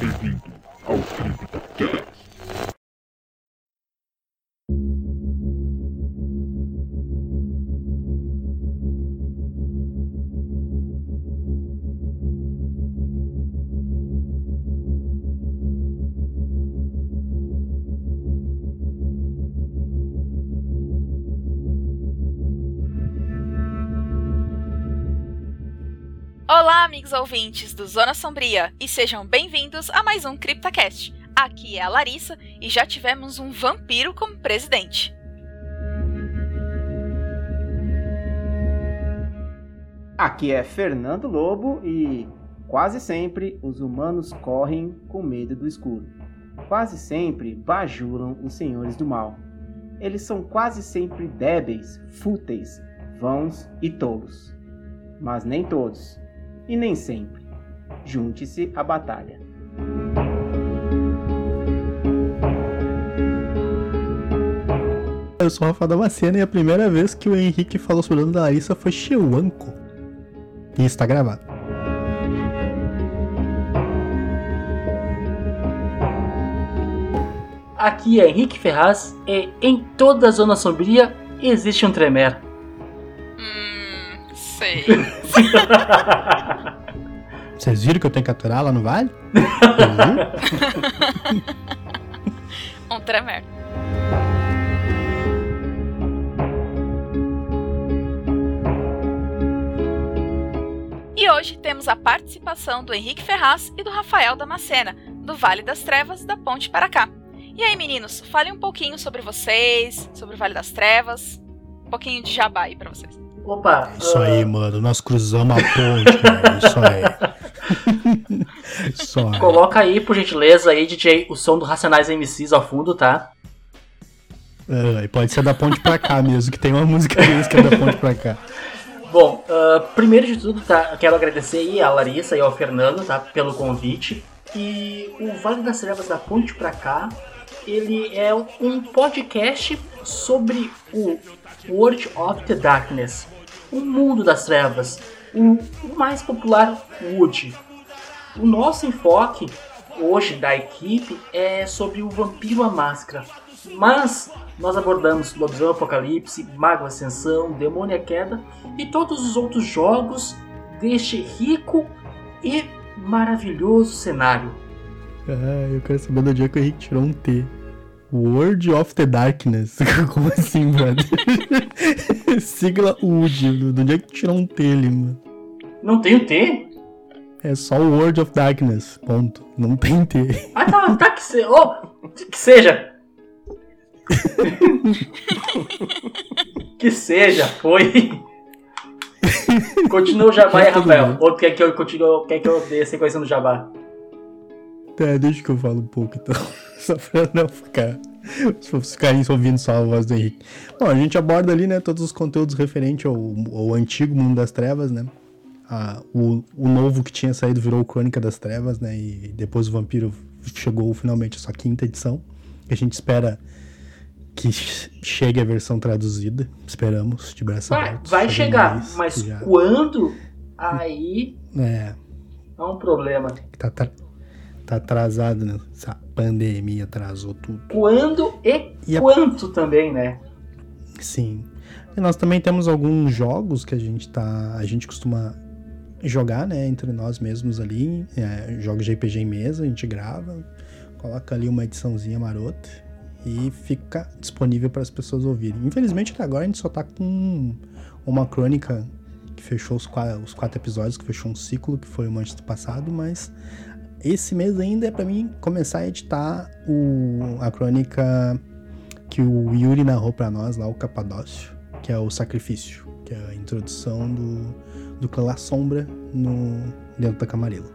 Bem-vindo ao CryptoCast. Olá, amigos ouvintes do Zona Sombria, e sejam bem-vindos a mais um CryptoCast. Aqui é a Larissa e já tivemos um vampiro como presidente. Aqui é Fernando Lobo e quase sempre os humanos correm com medo do escuro. Quase sempre bajulam os senhores do mal. Eles são quase sempre débeis, fúteis, vãos e tolos. Mas nem todos, e nem sempre. Junte-se à batalha. Eu sou o Rafael Damasceno e a primeira vez que o Henrique falou sobre o nome da Larissa foi Cheuanco. E está gravado. Aqui é Henrique Ferraz e em toda a Zona Sombria existe um Tremer. Hum, sei. Vocês viram que eu tenho que aturar lá no vale? Uhum. um tremer. E hoje temos a participação do Henrique Ferraz e do Rafael Damascena, do Vale das Trevas, da Ponte para cá. E aí, meninos, falem um pouquinho sobre vocês, sobre o Vale das Trevas. Um pouquinho de jabá aí pra vocês. Opa! Isso ah, aí, mano. Nós cruzamos a ponte, mano. Isso aí. Isso aí. Coloca aí, por gentileza, aí, DJ, o som do Racionais MCs ao fundo, tá? É, e pode ser da ponte pra cá mesmo, que tem uma música deles que é da ponte pra cá. Bom, ah, primeiro de tudo, tá, quero agradecer aí a Larissa e ao Fernando, tá, pelo convite. E o Vale das Trevas da Ponte pra cá, ele é um podcast sobre o World of the Darkness, o mundo das trevas, o, mais popular Wood. O nosso enfoque hoje da equipe é sobre o Vampiro à Máscara, mas nós abordamos Lobisomem Apocalipse, Mago Ascensão, Demônio à Queda e todos os outros jogos deste rico e maravilhoso cenário. Ah, eu quero saber do dia que o Henrique tirou um T. World of the Darkness. Como assim, brother? Sigla UD. Do dia que tirou um T ali, mano. Não tem o T? É só o World of Darkness. Ponto. Não tem T. Ah, tá, tá que, se... oh, que seja. que seja, foi. Continua o jabá aí, Rafael. Ou quer que eu continue, quer que eu dê a sequência no jabá? Tá, deixa que eu falo um pouco então. Só pra não ficar. Se ficarem ouvindo só a voz do Henrique. Bom, a gente aborda ali, né, todos os conteúdos referentes ao, ao antigo mundo das trevas, né? Ah, o, o novo que tinha saído virou Crônica das Trevas, né? E depois o Vampiro chegou finalmente a sua quinta edição. A gente espera que che- chegue a versão traduzida. Esperamos, de braço Vai, aberto. vai Chega chegar, mas já- quando? Aí É, é um problema. tá, tá, tá atrasado, né? Essa pandemia atrasou tudo. Quando e, E a- quanto também, né? Sim. E nós também temos alguns jogos que a gente tá. A gente costuma jogar, né, entre nós mesmos ali. é, jogos de RPG em mesa, a gente grava, coloca ali uma ediçãozinha marota e fica disponível para as pessoas ouvirem. Infelizmente até agora a gente só tá com uma crônica que fechou os quatro, os quatro episódios, que fechou um ciclo, que foi o Manchester passado, mas esse mês ainda é para mim começar a editar o, a crônica que o Yuri narrou pra nós lá, o Capadócio, que é o Sacrifício, que é a introdução do, do clã La Sombra no, dentro da Camarilla.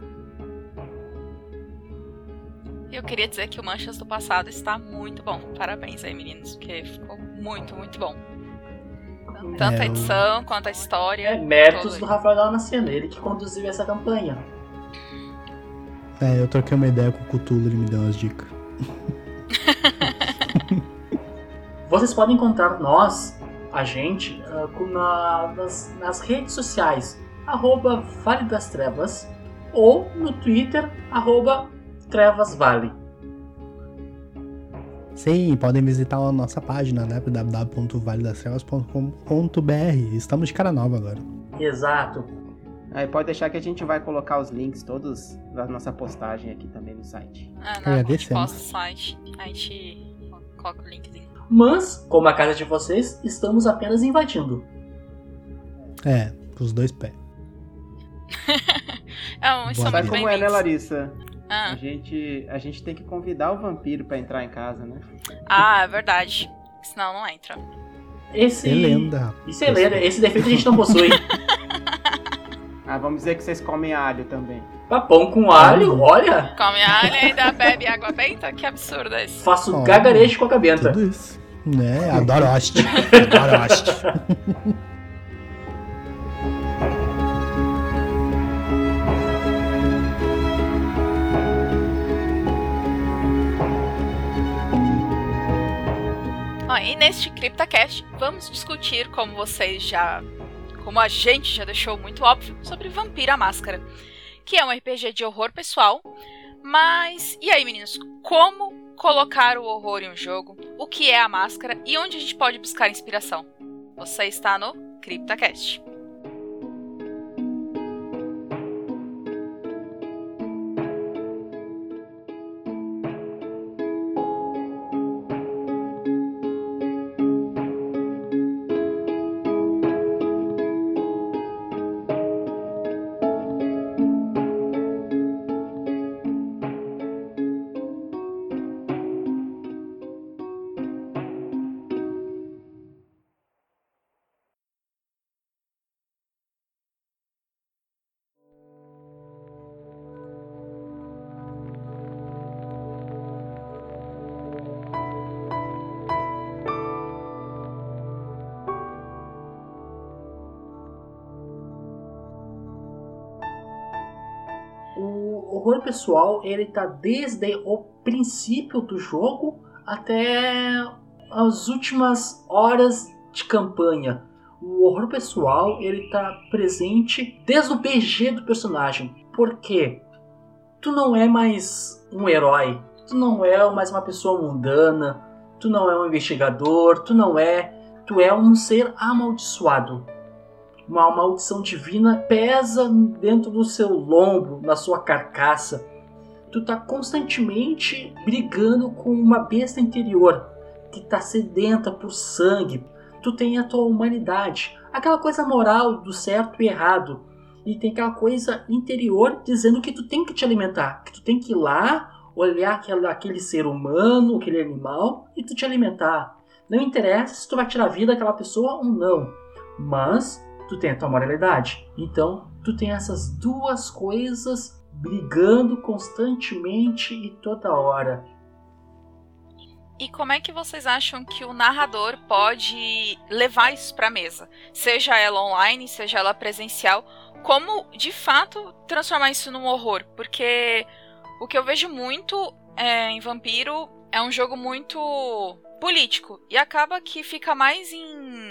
Eu queria dizer que o Manchas do passado está muito bom. Parabéns aí, meninos, porque ficou muito, muito bom. Tanto É, a edição quanto a história. É méritos do Rafael Damasceno, ele que conduziu essa campanha. É, eu troquei uma ideia com o Cthulhu, ele me deu umas dicas. Vocês podem encontrar nós, a gente, ah, na- nas, nas redes sociais, arroba Vale das Trevas, ou no Twitter, arroba Trevas Valley. Sim, podem visitar a nossa página, né? www.valedastrevas.com.br. Estamos de cara nova agora. Exato. Aí pode deixar que a gente vai colocar os links todos da nossa postagem aqui também no site. Ah, não, a gente posta o site, a gente coloca o linkzinho. Mas, como a casa de vocês, estamos apenas invadindo. É, com os dois pés. É, um, Sabe como é, né. Larissa? A Ah, gente, a gente tem que convidar o vampiro pra entrar em casa, né? ah, é verdade. Senão não entra. Esse. É lenda. Isso é lenda. Esse defeito a gente não possui. Ah, vamos dizer que vocês comem alho também. Papão com alho, olha. Come alho e ainda bebe água benta? Que absurdo é esse. Faço gagarejo com a cabenta. Tudo isso. Né? Adoro host. Adoro host. Ó, e neste CryptaCast, vamos discutir, como vocês já. Como a gente já deixou muito óbvio, sobre Vampira Máscara. Que é um RPG de horror pessoal. Mas. E aí, meninos? Como colocar o horror em um jogo? O que é a máscara? E onde a gente pode buscar inspiração? Você está no CryptaCast. Pessoal, ele tá desde o princípio do jogo até as últimas horas de campanha. O horror pessoal, ele tá presente desde o BG do personagem. Por quê? Tu não é mais um herói, tu não é mais uma pessoa mundana, tu não é um investigador, tu não é, tu é um ser amaldiçoado uma maldição divina pesa dentro do seu lombo, na sua carcaça. Tu tá constantemente brigando com uma besta interior que tá sedenta por sangue. Tu tem a tua humanidade, aquela coisa moral do certo e errado. E tem aquela coisa interior dizendo que tu tem que te alimentar, que tu tem que ir lá, olhar aquele, aquele ser humano, aquele animal e tu te alimentar. Não interessa se tu vai tirar a vida daquela pessoa ou não, mas tu tem a tua moralidade. Então, tu tem essas duas coisas brigando constantemente e toda hora. E como é que vocês acham que o narrador pode levar isso pra mesa? Seja ela online, seja ela presencial. Como, de fato, transformar isso num horror? Porque o que eu vejo muito é, em Vampiro é um jogo muito político. E acaba que fica mais em,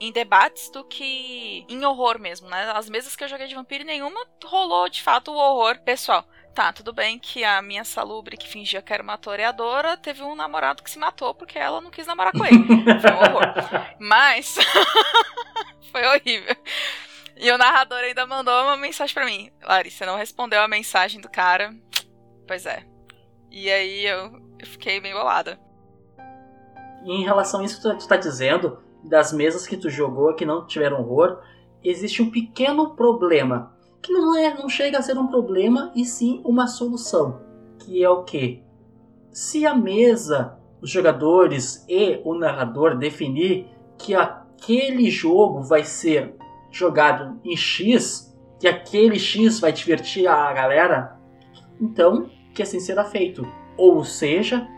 em debates do que em horror mesmo, né? As mesas que eu joguei de Vampiro, nenhuma rolou, de fato, o horror pessoal. Tá, tudo bem que a minha salubre que fingia que era uma toreadora teve um namorado que se matou porque ela não quis namorar com ele. Foi um horror. Mas foi horrível. E o narrador ainda mandou uma mensagem pra mim. Larissa, não respondeu a mensagem do cara. Pois é. E aí eu, eu fiquei meio bolada. E em relação a isso que tu, tu tá dizendo, das mesas que tu jogou que não tiveram horror, existe um pequeno problema. Que não, é, não chega a ser um problema, e sim uma solução. Que é o que? Se a mesa, os jogadores e o narrador definir que aquele jogo vai ser jogado em X, que aquele X vai divertir a galera, então que assim será feito. Ou seja,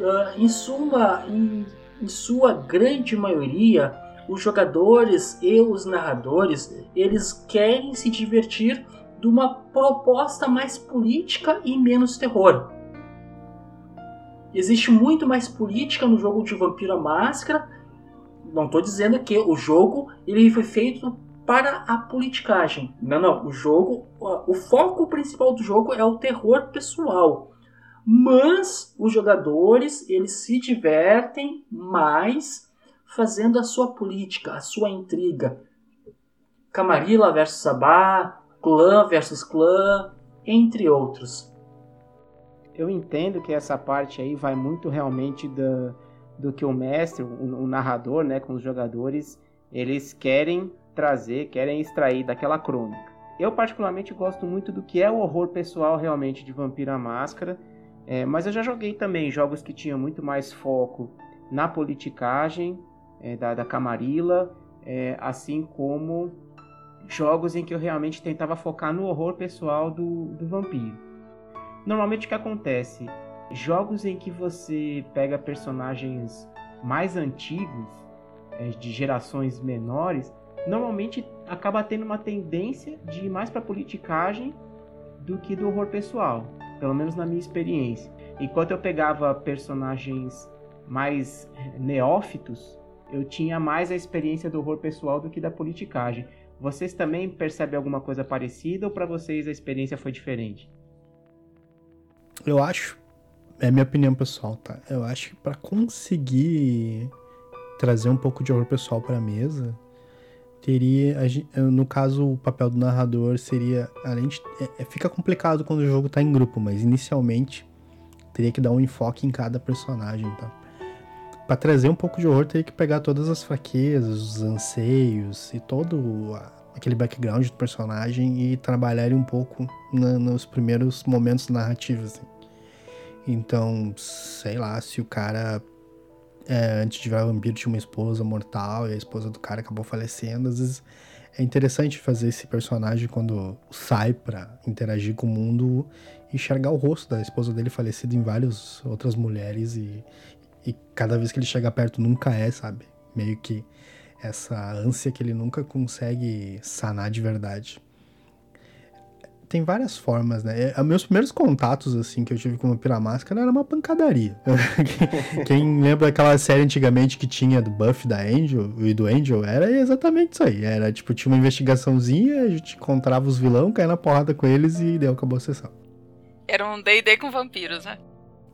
uh, em, suma, em, em sua grande maioria, os jogadores e os narradores eles querem se divertir de uma proposta mais política e menos terror. Existe muito mais política no jogo de Vampiro à Máscara. Não estou dizendo que o jogo ele foi feito para a politicagem. Não, não. O jogo, o foco principal do jogo é o terror pessoal. Mas os jogadores eles se divertem mais fazendo a sua política, a sua intriga. Camarilla versus Sabá, clã versus clã, entre outros. Eu entendo que essa parte aí vai muito realmente do, do que o mestre, o, o narrador, né, com os jogadores, eles querem trazer, querem extrair daquela crônica. Eu particularmente gosto muito do que é o horror pessoal realmente de Vampira Máscara, é, mas eu já joguei também jogos que tinham muito mais foco na politicagem é, da, da é, assim como jogos em que eu realmente tentava focar no horror pessoal do, do vampiro. Normalmente o que acontece? Jogos em que você pega personagens mais antigos, é, de gerações menores, normalmente acaba tendo uma tendência de ir mais para politicagem do que do horror pessoal, pelo menos na minha experiência. Enquanto eu pegava personagens mais neófitos, eu tinha mais a experiência do horror pessoal do que da politicagem. Vocês também percebem alguma coisa parecida ou para vocês a experiência foi diferente? Eu acho, é minha opinião pessoal, tá? Eu acho que para conseguir trazer um pouco de horror pessoal para a mesa, teria, no caso, o papel do narrador seria, além de, é, é, fica complicado quando o jogo tá em grupo, mas inicialmente teria que dar um enfoque em cada personagem, tá? Para trazer um pouco de horror, teria que pegar todas as fraquezas, os anseios e todo aquele background do personagem e trabalhar ele um pouco na, nos primeiros momentos narrativos. Assim. Então, sei lá, se o cara é, antes de virar vampiro tinha uma esposa mortal e a esposa do cara acabou falecendo. Às vezes é interessante fazer esse personagem quando sai para interagir com o mundo enxergar o rosto da esposa dele falecido em várias outras mulheres e, e cada vez que ele chega perto nunca é, sabe? Meio que essa ânsia que ele nunca consegue sanar de verdade tem várias formas, né? É, meus primeiros contatos, assim, que eu tive com Vampira Máscara era uma pancadaria. Quem lembra daquela série antigamente que tinha do Buff da Angel e do Angel, era exatamente isso aí. Era, tipo, tinha uma investigaçãozinha, a gente encontrava os vilão, caía na porrada com eles e deu, acabou a sessão. Era um D&D com vampiros, né?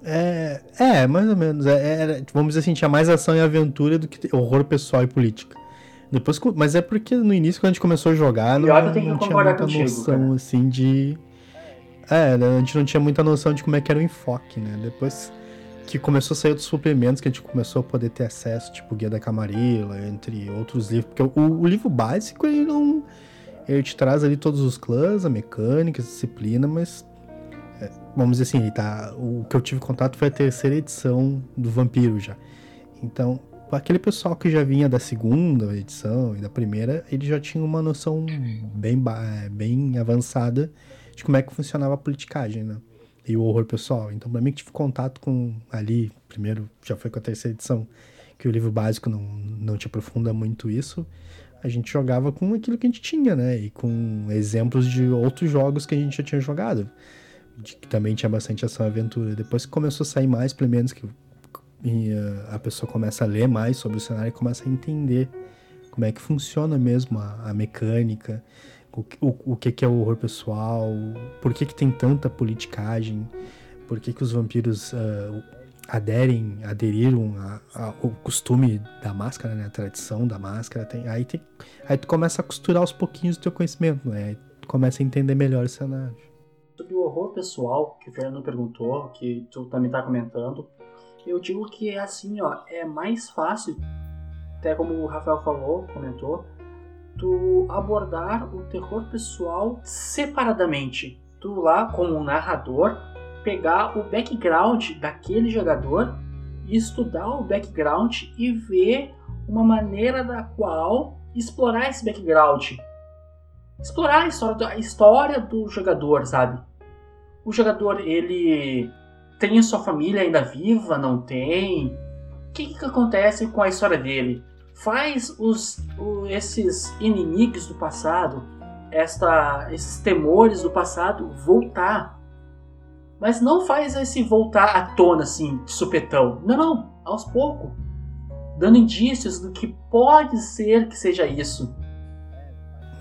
É, é, mais ou menos. É, era, vamos dizer assim, tinha mais ação e aventura do que horror pessoal e política. Depois, mas é porque no início, quando a gente começou a jogar, não, não tinha muita contigo, noção, cara. assim, de... É, né, a gente não tinha muita noção de como é que era o enfoque, né? Depois que começou a sair outros suplementos que a gente começou a poder ter acesso, tipo Guia da Camarilla, entre outros livros. Porque o, o livro básico, ele não... Ele te traz ali todos os clãs, a mecânica, a disciplina, mas... É, vamos dizer assim, tá, o que eu tive contato foi a terceira edição do Vampiro já. Então, aquele pessoal que já vinha da segunda edição e da primeira, ele já tinha uma noção bem, bem avançada de como é que funcionava a politicagem, né? E o horror pessoal. Então, para mim, que tive contato com ali, primeiro já foi com a terceira edição, que o livro básico não, não te aprofunda muito isso, a gente jogava com aquilo que a gente tinha, né? E com exemplos de outros jogos que a gente já tinha jogado. De, que também tinha bastante ação e aventura. Depois que começou a sair mais Plemenos, que e uh, a pessoa começa a ler mais sobre o cenário e começa a entender como é que funciona mesmo a, a mecânica, o, o, o que, que é o horror pessoal, por que, que tem tanta politicagem, por que, que os vampiros uh, aderem, aderiram ao costume da máscara, né? A tradição da máscara. Tem, aí, tem, aí tu começa a costurar aos pouquinhos o teu conhecimento, né? Aí tu começa a entender melhor o cenário. Sobre o horror pessoal que o Fernando perguntou, que tu também tá comentando, eu digo que é assim, ó, é mais fácil, até como o Rafael falou, comentou, tu abordar o terror pessoal separadamente. Tu lá, como narrador, pegar o background daquele jogador estudar o background e ver uma maneira da qual explorar esse background. Explorar a história, a história do jogador, sabe? O jogador, ele tem a sua família ainda viva? Não tem? O que, que acontece com a história dele? Faz os, o, esses inimigos do passado, esta, esses temores do passado voltar. Mas não faz esse voltar à tona assim, de supetão. Não, não, aos poucos. Dando indícios do que pode ser que seja isso.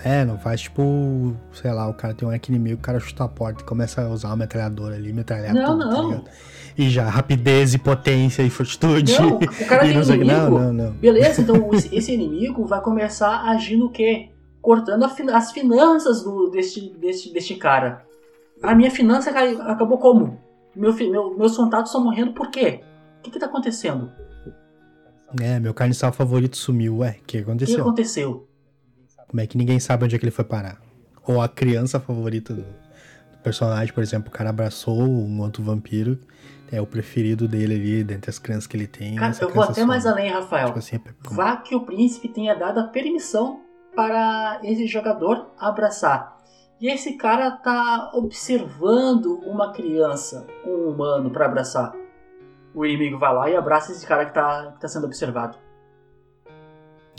É, não faz tipo, sei lá, o cara tem um hack inimigo, o cara chuta a porta e começa a usar uma metralhadora ali, metralhar Não, tudo, tá não. ligado? E já, rapidez e potência e fortitude. Não, o cara tem o inimigo. Não, não, não. Beleza, então esse, inimigo vai começar a agir no quê? Cortando a as finanças do, deste, deste, deste cara. A minha finança acabou como? Meu, meu, meus contatos estão morrendo por quê? O que que tá acontecendo? É, meu carniçal favorito sumiu, ué, o que O que aconteceu? Como é que ninguém sabe onde é que ele foi parar? Ou a criança favorita do, do personagem, por exemplo, o cara abraçou um outro vampiro, é o preferido dele ali, dentre as crianças que ele tem. Cara, eu vou até mais some. além, Rafael. Tipo assim, é como- Vá que o príncipe tenha dado a permissão para esse jogador abraçar. E esse cara tá observando uma criança, um humano, para abraçar. O inimigo vai lá e abraça esse cara que tá, que tá sendo observado.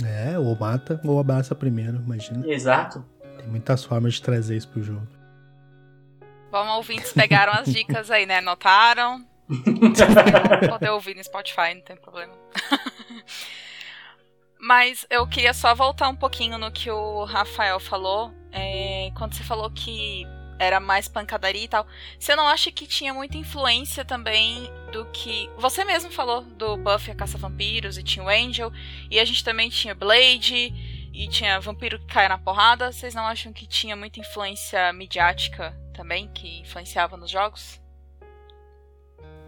É, ou mata ou abraça primeiro, imagina. Exato. Tem muitas formas de trazer isso pro jogo. Bom, ouvintes pegaram as dicas aí, né? Anotaram. Poder ouvir no Spotify, não tem problema. Mas eu queria só voltar um pouquinho no que o Rafael falou. é, quando você falou que era mais pancadaria e tal. Você não acha que tinha muita influência também do que. Você mesmo falou do Buffy a Caça-Vampiros e tinha o Angel. E a gente também tinha Blade. E tinha Vampiro que cai na porrada. Vocês não acham que tinha muita influência midiática também? Que influenciava nos jogos?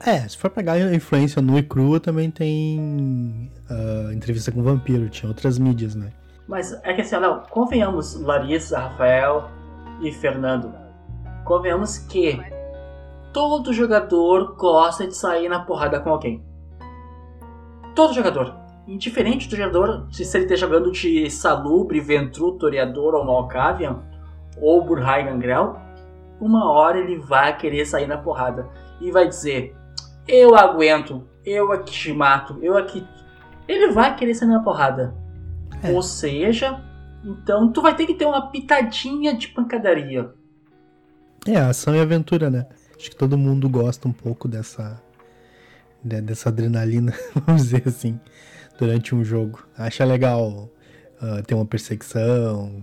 É, se for pegar a influência nua e crua, também tem ah, entrevista com vampiro, tinha outras mídias, né? Mas é que assim, não, convenhamos, Larissa, Rafael e Fernando, convenhamos que todo jogador gosta de sair na porrada com alguém. Todo jogador. Indiferente do jogador, se ele esteja jogando de Salubre, Ventru, Toreador ou Malkavian, ou Burhai Gangrel, uma hora ele vai querer sair na porrada e vai dizer: Eu aguento, eu aqui te mato, eu aqui. Ele vai querer sair na porrada. É. Ou seja, então tu vai ter que ter uma pitadinha de pancadaria. É, ação e aventura, né? Acho que todo mundo gosta um pouco dessa de- dessa adrenalina, vamos dizer assim, durante um jogo. Acha legal ah, ter uma perseguição,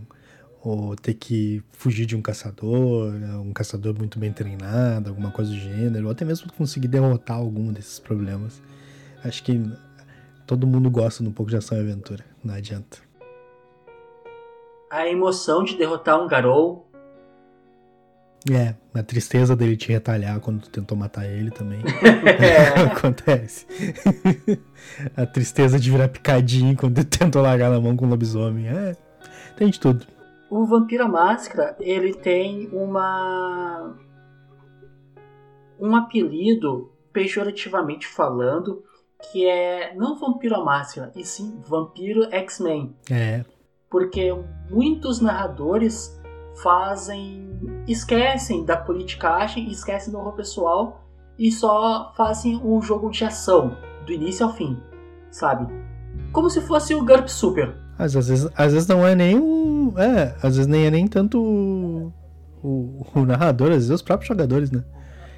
ou ter que fugir de um caçador, um caçador muito bem treinado, alguma coisa do gênero, ou até mesmo conseguir derrotar algum desses problemas. Acho que todo mundo gosta um pouco de ação e aventura, não adianta. A emoção de derrotar um Garou. É, a tristeza dele te retalhar quando tu tentou matar ele também. É. Acontece. a tristeza de virar picadinho quando tu tentou largar na mão com o lobisomem. É, tem de tudo. O Vampiro à Máscara, ele tem uma. um apelido, pejorativamente falando, que é não Vampiro à Máscara, e sim Vampiro X-Men. É, Porque muitos narradores fazem. esquecem da politicagem, esquecem do horror pessoal e só fazem um jogo de ação, do início ao fim, sabe? Como se fosse o GURP Super. mas às vezes, às vezes não é nem o. É, às vezes nem é nem tanto o, o, o narrador, às vezes os próprios jogadores, né?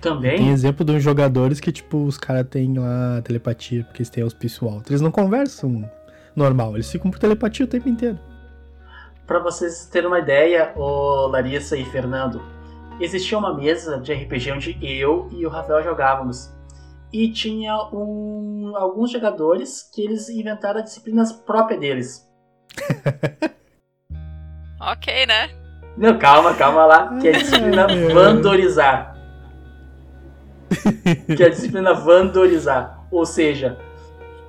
Tem Também. exemplo de uns jogadores que, tipo, os caras têm lá telepatia, porque eles têm auspício alto. Eles não conversam normal, eles ficam por telepatia o tempo inteiro. Pra vocês terem uma ideia, ô Larissa e Fernando, existia uma mesa de RPG onde eu e o Rafael jogávamos. E tinha um, alguns jogadores que eles inventaram disciplinas próprias deles. Ok, né? Não, calma, calma lá. Que é a disciplina vandorizar. Que é a disciplina vandorizar. Ou seja,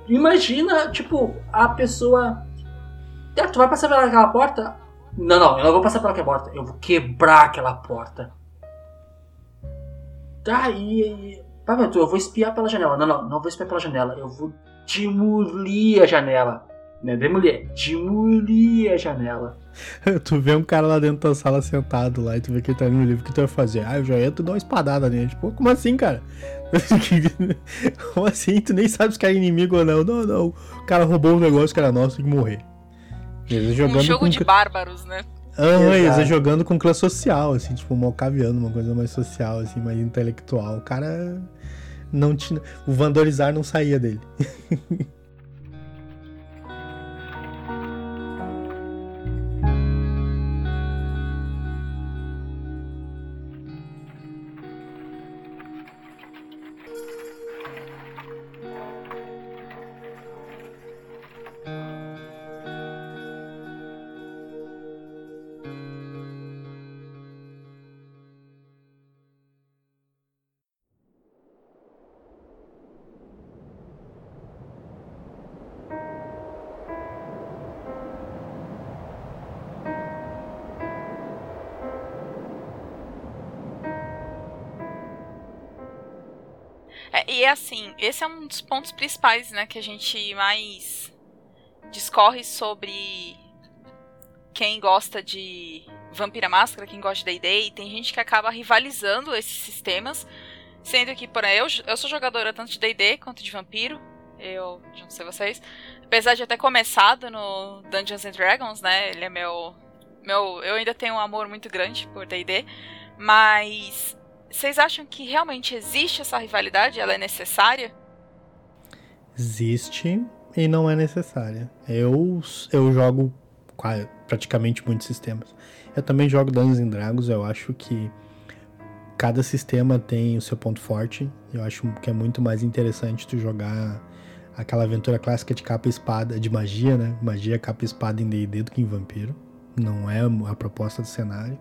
imagina, tipo, a pessoa. Ah, tu vai passar pelaquela porta? Não, não, eu não vou passar pelaquela porta. Eu vou quebrar aquela porta. Tá, e. Tá, meu, eu vou espiar pela janela. Não, não, não vou espiar pela janela. Eu vou demolir a janela. Né, demolir. Demolir a janela. tu vê um cara lá dentro da sala sentado lá e tu vê que ele tá no livro, o que tu vai fazer? Ah, eu já entro e dou uma espadada nele. Tipo, como assim, cara? como assim? Tu nem sabe se cara é inimigo ou não. Não, não. O cara roubou um negócio que era nosso, tem que morrer. Eles jogando um jogo com... de bárbaros, né? Ah, eles Exato. jogando com classe social, assim, tipo, malcaviano, uma coisa mais social, assim, mais intelectual. O cara não tinha. O vandorizar não saía dele. é um dos pontos principais, né, que a gente mais discorre sobre quem gosta de Vampira Máscara, quem gosta de D&D, tem gente que acaba rivalizando esses sistemas, sendo que, por eu, eu sou jogadora tanto de D&D quanto de Vampiro, eu, não sei vocês, apesar de eu ter começado no Dungeons and Dragons, né, ele é meu, meu, eu ainda tenho um amor muito grande por D&D, mas vocês acham que realmente existe essa rivalidade? Ela é necessária? Existe e não é necessária. Eu, eu jogo praticamente muitos sistemas. Eu também jogo Dungeons and Dragons, eu acho que cada sistema tem o seu ponto forte. Eu acho que é muito mais interessante tu jogar aquela aventura clássica de capa e espada, de magia, né? Magia, capa e espada em D&D do que em Vampiro. Não é a proposta do cenário.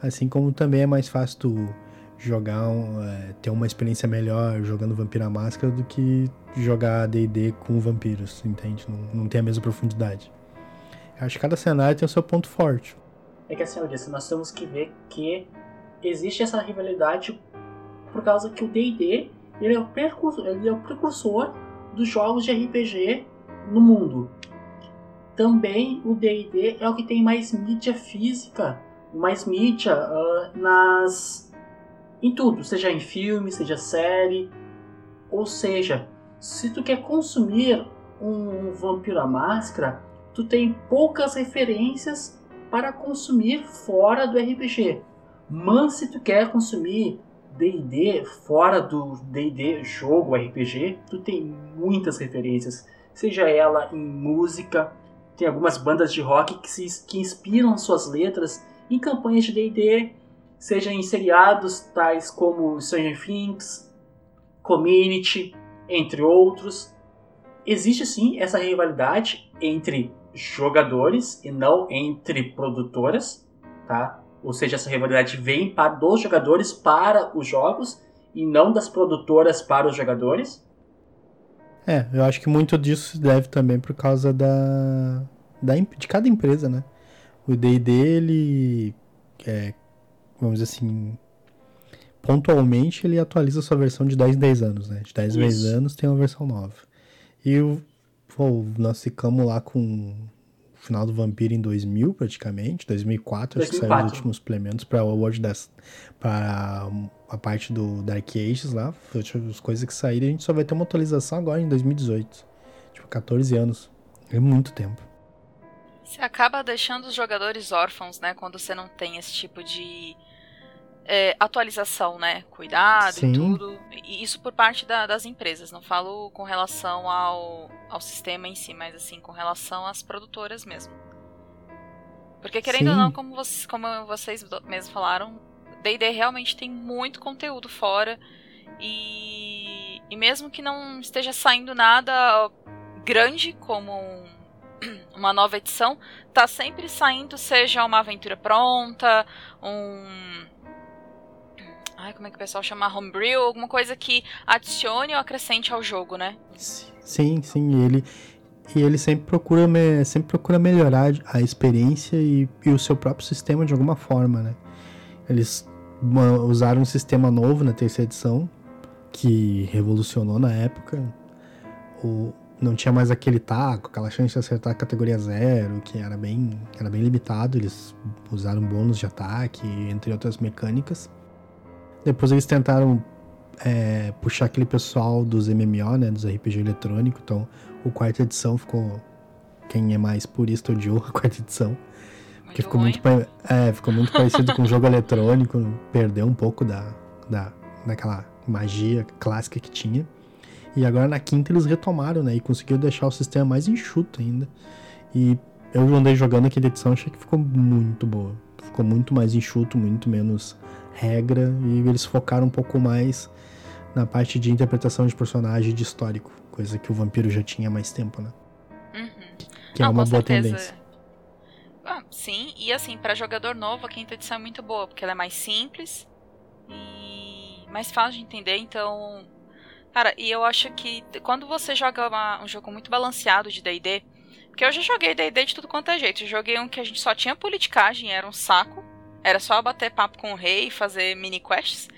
Assim como também é mais fácil tu jogar, é, ter uma experiência melhor jogando Vampira Máscara do que jogar D&D com vampiros, entende? Não, não tem a mesma profundidade. Eu acho que cada cenário tem o seu ponto forte. É que assim, eu disse, nós temos que ver que existe essa rivalidade por causa que o D&D ele é o precursor, ele é o precursor dos jogos de RPG no mundo. Também o D&D é o que tem mais mídia física, mais mídia uh, nas em tudo, seja em filme, seja série, ou seja, se tu quer consumir um Vampiro à Máscara, tu tem poucas referências para consumir fora do RPG. Mas se tu quer consumir D&D fora do D&D jogo RPG, tu tem muitas referências, seja ela em música, tem algumas bandas de rock que, se, que inspiram suas letras em campanhas de D&D, seja em seriados tais como Stranger Things, Community, entre outros. Existe sim essa rivalidade entre jogadores e não entre produtoras, tá? Ou seja, essa rivalidade vem para dos jogadores para os jogos e não das produtoras para os jogadores. É, eu acho que muito disso se deve também por causa da, da de cada empresa, né? O D&D ele é, vamos dizer assim, pontualmente ele atualiza sua versão de 10 em 10 anos, né? De 10 em 10 anos tem uma versão nova. E pô, nós ficamos lá com o final do Vampiro em 2000, praticamente, 2004, 2004. acho que saiu os últimos suplementos para o World das para a parte do Dark Ages lá, as coisas que saíram, a gente só vai ter uma atualização agora em 2018. Tipo, 14 anos. É muito tempo. Você acaba deixando os jogadores órfãos, né? Quando você não tem esse tipo de é, atualização, né? Cuidado Sim. e tudo. E isso por parte da, das empresas. Não falo com relação ao, ao sistema em si, mas assim, com relação às produtoras mesmo. Porque querendo Sim. ou não, como, você, como vocês mesmos falaram, D&D realmente tem muito conteúdo fora. E, e mesmo que não esteja saindo nada grande como um uma nova edição, tá sempre saindo, seja uma aventura pronta, um. Ai, como é que o pessoal chama? Homebrew, alguma coisa que adicione ou acrescente ao jogo, né? Sim, sim, ele. E ele sempre procura, sempre procura melhorar a experiência e, e o seu próprio sistema de alguma forma, né? Eles usaram um sistema novo na terceira edição, que revolucionou na época. O, não tinha mais aquele taco, aquela chance de acertar a categoria zero, que era bem, era bem limitado. Eles usaram bônus de ataque, entre outras mecânicas. Depois eles tentaram é, puxar aquele pessoal dos MMO, né, dos RPG eletrônico. Então, o quarta edição ficou. Quem é mais purista odiou a quarta edição. Porque ficou muito, é, ficou muito parecido com o jogo eletrônico, perdeu um pouco da, da, daquela magia clássica que tinha. E agora na quinta eles retomaram, né? E conseguiram deixar o sistema mais enxuto ainda. E eu andei jogando aquela edição achei que ficou muito boa. Ficou muito mais enxuto, muito menos regra. E eles focaram um pouco mais na parte de interpretação de personagem de histórico. Coisa que o vampiro já tinha há mais tempo, né? Uhum. Que é uma boa certeza. tendência. Ah, sim, e assim, para jogador novo, a quinta edição é muito boa, porque ela é mais simples e mais fácil de entender, então Cara, e eu acho que quando você joga uma, um jogo muito balanceado de D&D, porque eu já joguei D&D de tudo quanto é jeito. Eu joguei um que a gente só tinha politicagem, era um saco. Era só bater papo com o rei e fazer mini quests.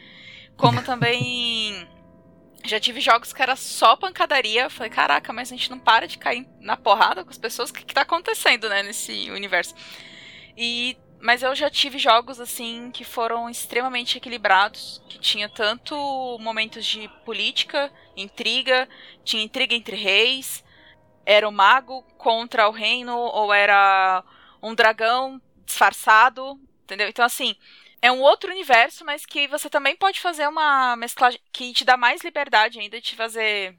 Como também Já tive jogos que era só pancadaria. Eu falei, caraca, mas a gente não para de cair na porrada com as pessoas. O que, que tá acontecendo, né, nesse universo? E. Mas eu já tive jogos assim que foram extremamente equilibrados, que tinha tanto momentos de política, intriga, tinha intriga entre reis, era o mago contra o reino ou era um dragão disfarçado, entendeu? Então assim, é um outro universo, mas que você também pode fazer uma mesclagem que te dá mais liberdade ainda de fazer.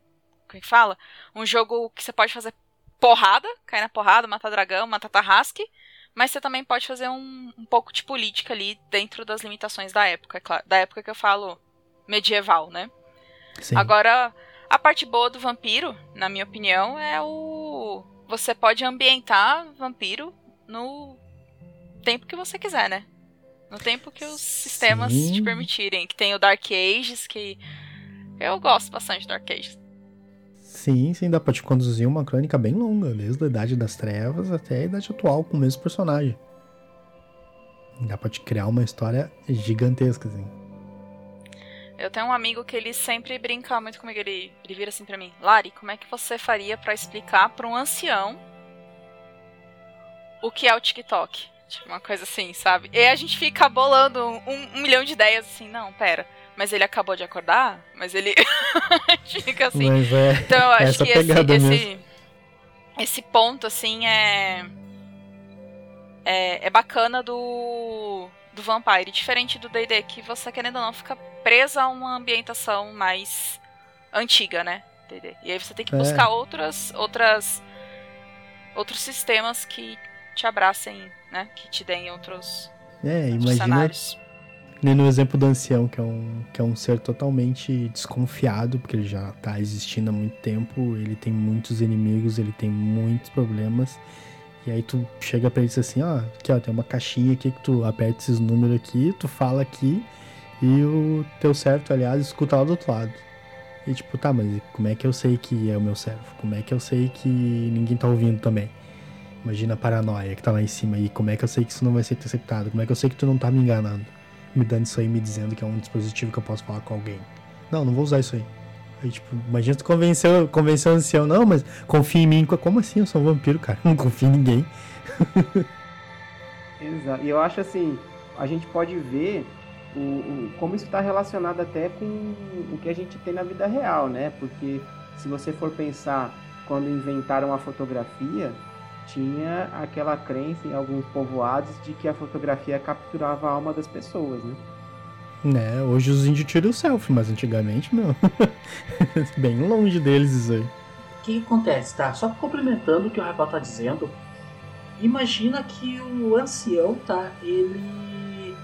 Como é que fala? Um jogo que você pode fazer porrada, cair na porrada, matar dragão, matar tarrasque, mas você também pode fazer um, um pouco de política ali dentro das limitações da época, é claro. Da época que eu falo medieval, né? Sim. Agora, a parte boa do vampiro, na minha opinião, é o. Você pode ambientar vampiro no tempo que você quiser, né? No tempo que os sistemas Sim. te permitirem. Que tem o Dark Ages, que eu gosto bastante do Dark Ages. Sim, sim, dá pra te conduzir uma crônica bem longa, desde a Idade das Trevas até a Idade Atual, com o mesmo personagem. Dá pra te criar uma história gigantesca, assim. Eu tenho um amigo que ele sempre brinca muito comigo, ele, ele vira assim pra mim, Lari, como é que você faria para explicar para um ancião o que é o TikTok? Tipo, uma coisa assim, sabe? E a gente fica bolando um, um, milhão de ideias assim, não, pera. Mas ele acabou de acordar? Mas ele. fica assim. Mas é, então eu acho que esse, esse, esse, ponto, assim, é. É, é bacana do. Do Vampire. Diferente do DD, que você, querendo ou não, fica presa a uma ambientação mais antiga, né? DD. E aí você tem que é. buscar outras. outras outros sistemas que te abracem né? Que te deem outros, é, outros imagina, cenários. Nem no exemplo do ancião, que é, um, que é um ser totalmente desconfiado, porque ele já tá existindo há muito tempo, ele tem muitos inimigos, ele tem muitos problemas. E aí tu chega pra ele e diz assim, ó, aqui ó, tem uma caixinha aqui que tu aperta esses números aqui, tu fala aqui, e o teu certo, aliás, escuta lá do outro lado. E tipo, tá, mas como é que eu sei que é o meu servo? Como é que eu sei que ninguém tá ouvindo também? Imagina a paranoia que tá lá em cima aí. Como é que eu sei que isso não vai ser interceptado? Como é que eu sei que tu não tá me enganando? Me dando isso aí, me dizendo que é um dispositivo que eu posso falar com alguém. Não, não vou usar isso aí. Aí, tipo, imagina tu convenceu, convenceu o ancião, não, mas confia em mim. Como assim? Eu sou um vampiro, cara. Não confio em ninguém. Exato. E eu acho assim, a gente pode ver o, o como isso está relacionado até com o que a gente tem na vida real, né? Porque se você for pensar quando inventaram a fotografia, tinha aquela crença em alguns povoados de que a fotografia capturava a alma das pessoas, né? Né, hoje os índios tiram o selfie, mas antigamente, meu, bem longe deles isso aí. O que, que, acontece, tá? Só complementando o que o Rafael tá dizendo, imagina que o ancião, tá? Ele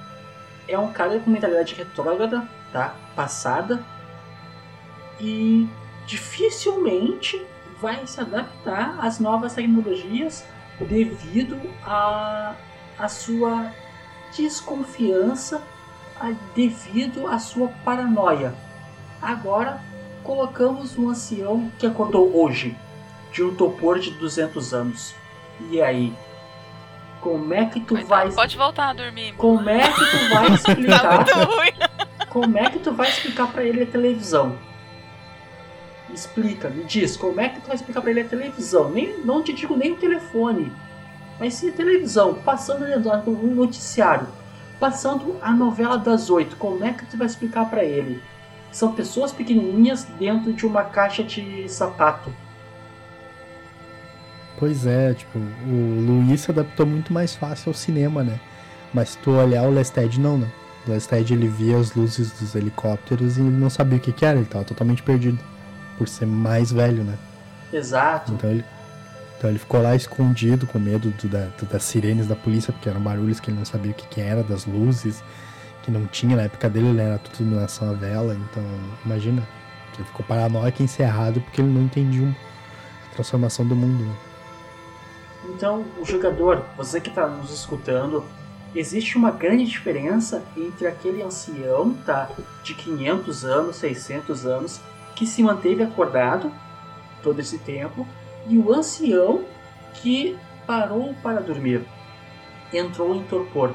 é um cara com mentalidade retrógrada, tá? Passada, e dificilmente vai se adaptar às novas tecnologias devido à a, a sua desconfiança, a, devido à sua paranoia. Agora colocamos um ancião que acordou hoje de um topor de 200 anos. E aí? Como é que tu vai. Pode voltar a dormir. Como é que tu vai explicar? tá muito ruim. Como é que tu vai explicar para ele a televisão? Explica, me diz, como é que tu vai explicar para ele a televisão? Nem, não te digo nem o telefone, mas sim a televisão, passando um noticiário, passando a novela das oito, como é que tu vai explicar para ele? São pessoas pequenininhas dentro de uma caixa de sapato. Pois é, tipo, o Luiz se adaptou muito mais fácil ao cinema, né? Mas se tu olhar o Lested não, né? O Lested ele via as luzes dos helicópteros e ele não sabia o que, que era, ele tava totalmente perdido por ser mais velho, né? Exato. Então ele, então ele ficou lá escondido com medo do, da, do, das sirenes da polícia, porque eram barulhos que ele não sabia o que, que era, das luzes, que não tinha na época dele, ele era tudo iluminação a vela, então imagina. Ele ficou paranoico e encerrado porque ele não entendia a transformação do mundo. Né? Então, o jogador, você que está nos escutando, existe uma grande diferença entre aquele ancião, tá, de 500 anos, 600 anos, que se manteve acordado todo esse tempo e o ancião que parou para dormir. Entrou em torpor.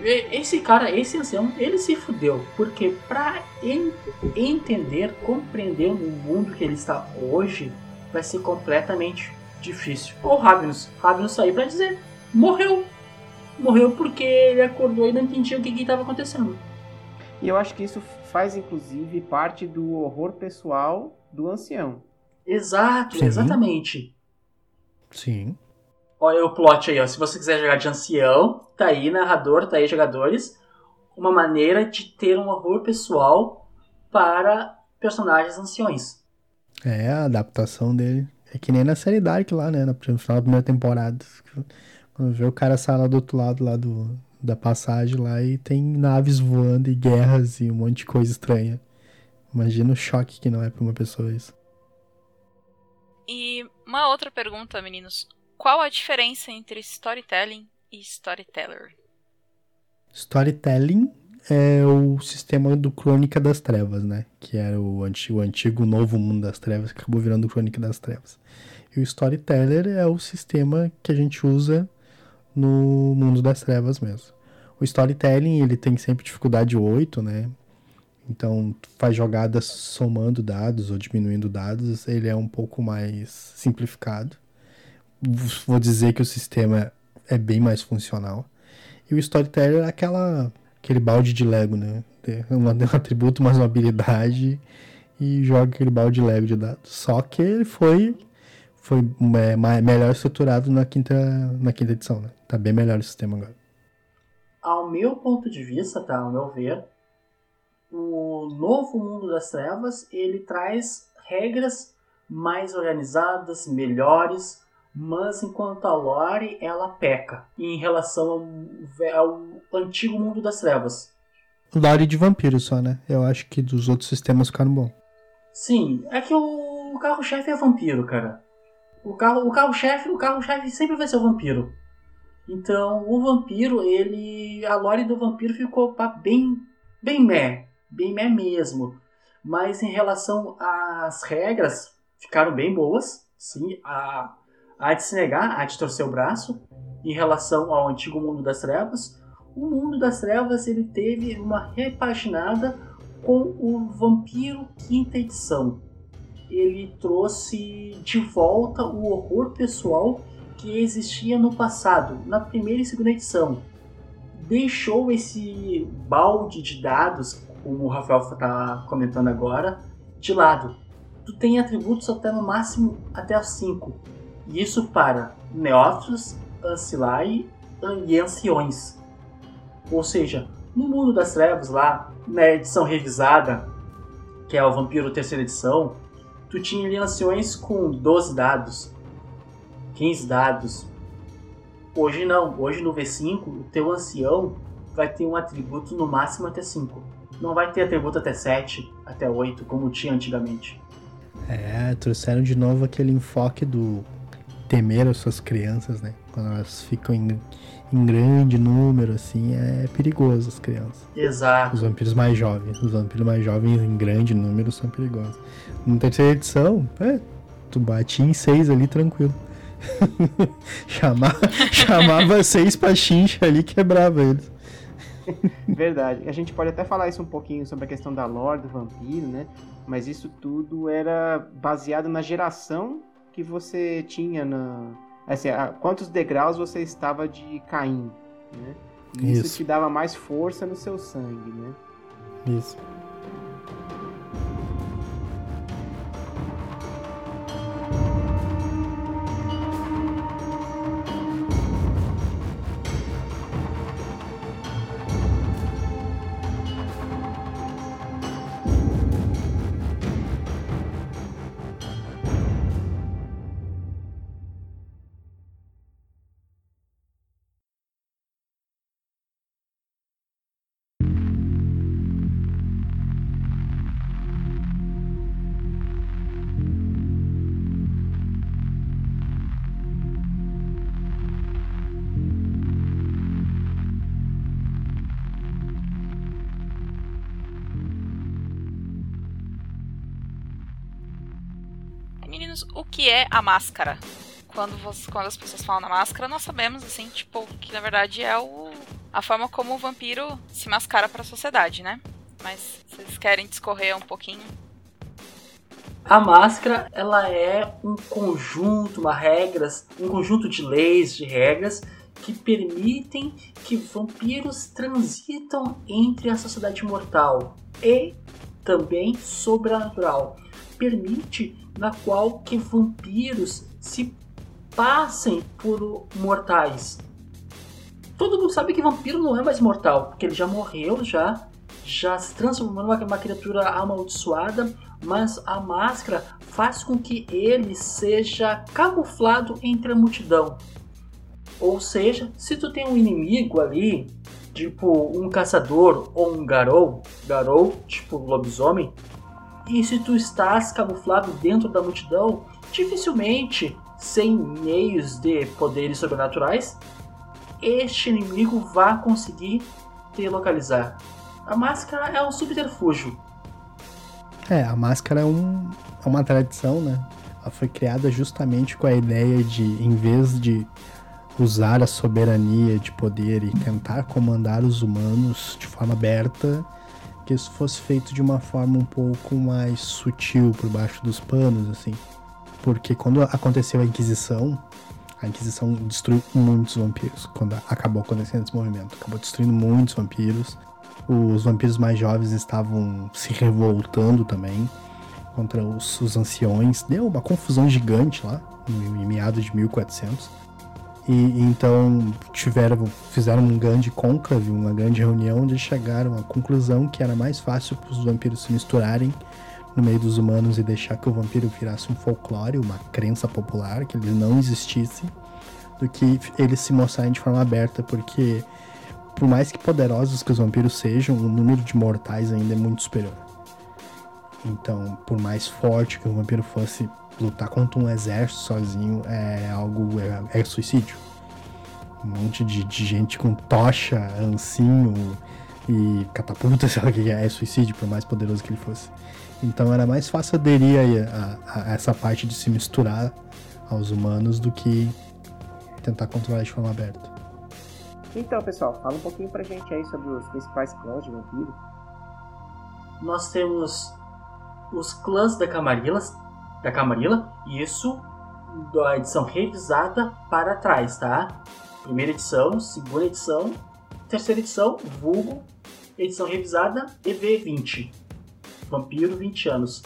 Esse cara, esse ancião, ele se fudeu. Porque pra en entender, compreender o mundo que ele está hoje, vai ser completamente difícil. Ou Ragnus. Ragnus sair pra dizer, morreu. Morreu porque ele acordou e não entendia o que estava acontecendo. E eu acho que isso faz, inclusive, parte do horror pessoal do ancião. Exato, Sim. exatamente. Sim. Olha o plot aí, ó. Se você quiser jogar de ancião, tá aí, narrador, tá aí, jogadores. Uma maneira de ter um horror pessoal para personagens anciões. É, a adaptação dele. É que nem na série Dark lá, né? No final da primeira temporada. Quando vê o cara sai lá do outro lado lá do, da passagem lá e tem naves voando e guerras e um monte de coisa estranha. Imagina o choque que não é pra uma pessoa isso. E uma outra pergunta, meninos. Qual a diferença entre storytelling e storyteller? Storytelling é o sistema do Crônica das Trevas, né? Que era o antigo, o antigo novo mundo das trevas, que acabou virando Crônica das Trevas. E o Storyteller é o sistema que a gente usa no mundo das trevas mesmo. O Storytelling, ele tem sempre dificuldade 8, né? Então, faz jogadas somando dados ou diminuindo dados, ele é um pouco mais simplificado. Vou dizer que o sistema é bem mais funcional. E o Storyteller é aquela, aquele balde de Lego, né? Um atributo, mais uma habilidade e joga aquele balde de Lego de dados. Só que ele foi, foi é, mais, melhor estruturado na quinta, na quinta edição, né? Tá bem melhor o sistema agora. Ao meu ponto de vista, tá? Ao meu ver, o novo mundo das trevas ele traz regras mais organizadas, melhores, mas enquanto a lore ela peca em relação ao, ao antigo mundo das trevas. Lore de vampiro só, né? Eu acho que dos outros sistemas ficaram bom. Sim, é que o, o carro-chefe é vampiro, cara. O carro, o carro-chefe, o carro-chefe sempre vai ser o vampiro. Então, o vampiro, ele, a lore do vampiro ficou bem, bem meh, bem meh mesmo. Mas em relação às regras, ficaram bem boas. Sim, a, há de se negar, há de torcer o braço. Em relação ao antigo mundo das trevas, o mundo das trevas ele teve uma repaginada com o Vampiro Quinta Edição. Ele trouxe de volta o horror pessoal que existia no passado, na primeira e segunda edição. Deixou esse balde de dados, como o Rafael está comentando agora, de lado. Tu tem atributos até no máximo até as 5. E isso para neófitos, ancilai e anciões. Ou seja, no mundo das trevas lá, na edição revisada, que é o Vampiro terceira edição, tu tinha ali anciões com 12 dados, 15 dados. Hoje não, hoje no V5, o teu ancião vai ter um atributo no máximo até 5. Não vai ter atributo até 7, até 8, como tinha antigamente. É, trouxeram de novo aquele enfoque do temer as suas crianças, né? Quando elas ficam em, em grande número, assim, é perigoso as crianças. Exato. Os vampiros mais jovens. Os vampiros mais jovens em grande número são perigosos. Na terceira edição, é, tu bate em seis ali tranquilo. chamava, chamava seis pra chincha ali quebrava eles. Verdade. A gente pode até falar isso um pouquinho sobre a questão da lore do vampiro, né? Mas isso tudo era baseado na geração que você tinha na. Assim, a, quantos degraus você estava de Caim, né? E isso, Isso. te dava mais força no seu sangue, né? Isso. É a máscara? Quando, você- quando as pessoas falam na máscara, nós sabemos, assim, tipo, que na verdade é o, a forma como o vampiro se mascara para a sociedade, né? Mas vocês querem discorrer um pouquinho? A máscara, ela é um conjunto, uma regras, um conjunto de leis, de regras que permitem que vampiros transitam entre a sociedade mortal e também sobrenatural. Permite na qual que vampiros se passem por mortais. Todo mundo sabe que vampiro não é mais mortal, porque ele já morreu, já, já se transformou numa criatura amaldiçoada, mas a máscara faz com que ele seja camuflado entre a multidão. Ou seja, se tu tem um inimigo ali, tipo um caçador ou um garou, garou, tipo lobisomem, e se tu estás camuflado dentro da multidão, dificilmente, sem meios de poderes sobrenaturais, este inimigo vai conseguir te localizar. A máscara é um subterfúgio. É, a máscara é, um, é uma tradição, né? Ela foi criada justamente com a ideia de, em vez de usar a soberania de poder e tentar comandar os humanos de forma aberta, que isso fosse feito de uma forma um pouco mais sutil por baixo dos panos, assim. Porque quando aconteceu a Inquisição, a Inquisição destruiu muitos vampiros quando acabou acontecendo esse movimento. Acabou destruindo muitos vampiros. Os vampiros mais jovens estavam se revoltando também contra os, os anciões. Deu uma confusão gigante lá, em, meados de 1400. E então tiveram, fizeram um grande conclave, uma grande reunião, onde chegaram à conclusão que era mais fácil para os vampiros se misturarem no meio dos humanos e deixar que o vampiro virasse um folclore, uma crença popular, que ele não existisse, do que eles se mostrarem de forma aberta, porque por mais que poderosos que os vampiros sejam, o número de mortais ainda é muito superior. Então, por mais forte que o vampiro fosse, lutar contra um exército sozinho é algo. é, é suicídio. Um monte de, de, gente com tocha, ancinho e catapulta, sei lá o que é, é suicídio, por mais poderoso que ele fosse. Então era mais fácil aderir a, a, a essa parte de se misturar aos humanos do que tentar controlar de forma aberta. Então, pessoal, fala um pouquinho pra gente aí sobre os principais clãs de vampiro. Nós temos os clãs da Camarilla, da Camarilla, isso da edição revisada para trás, tá? Primeira edição, segunda edição, terceira edição, vulgo, edição revisada EV20. Vampiro 20 anos.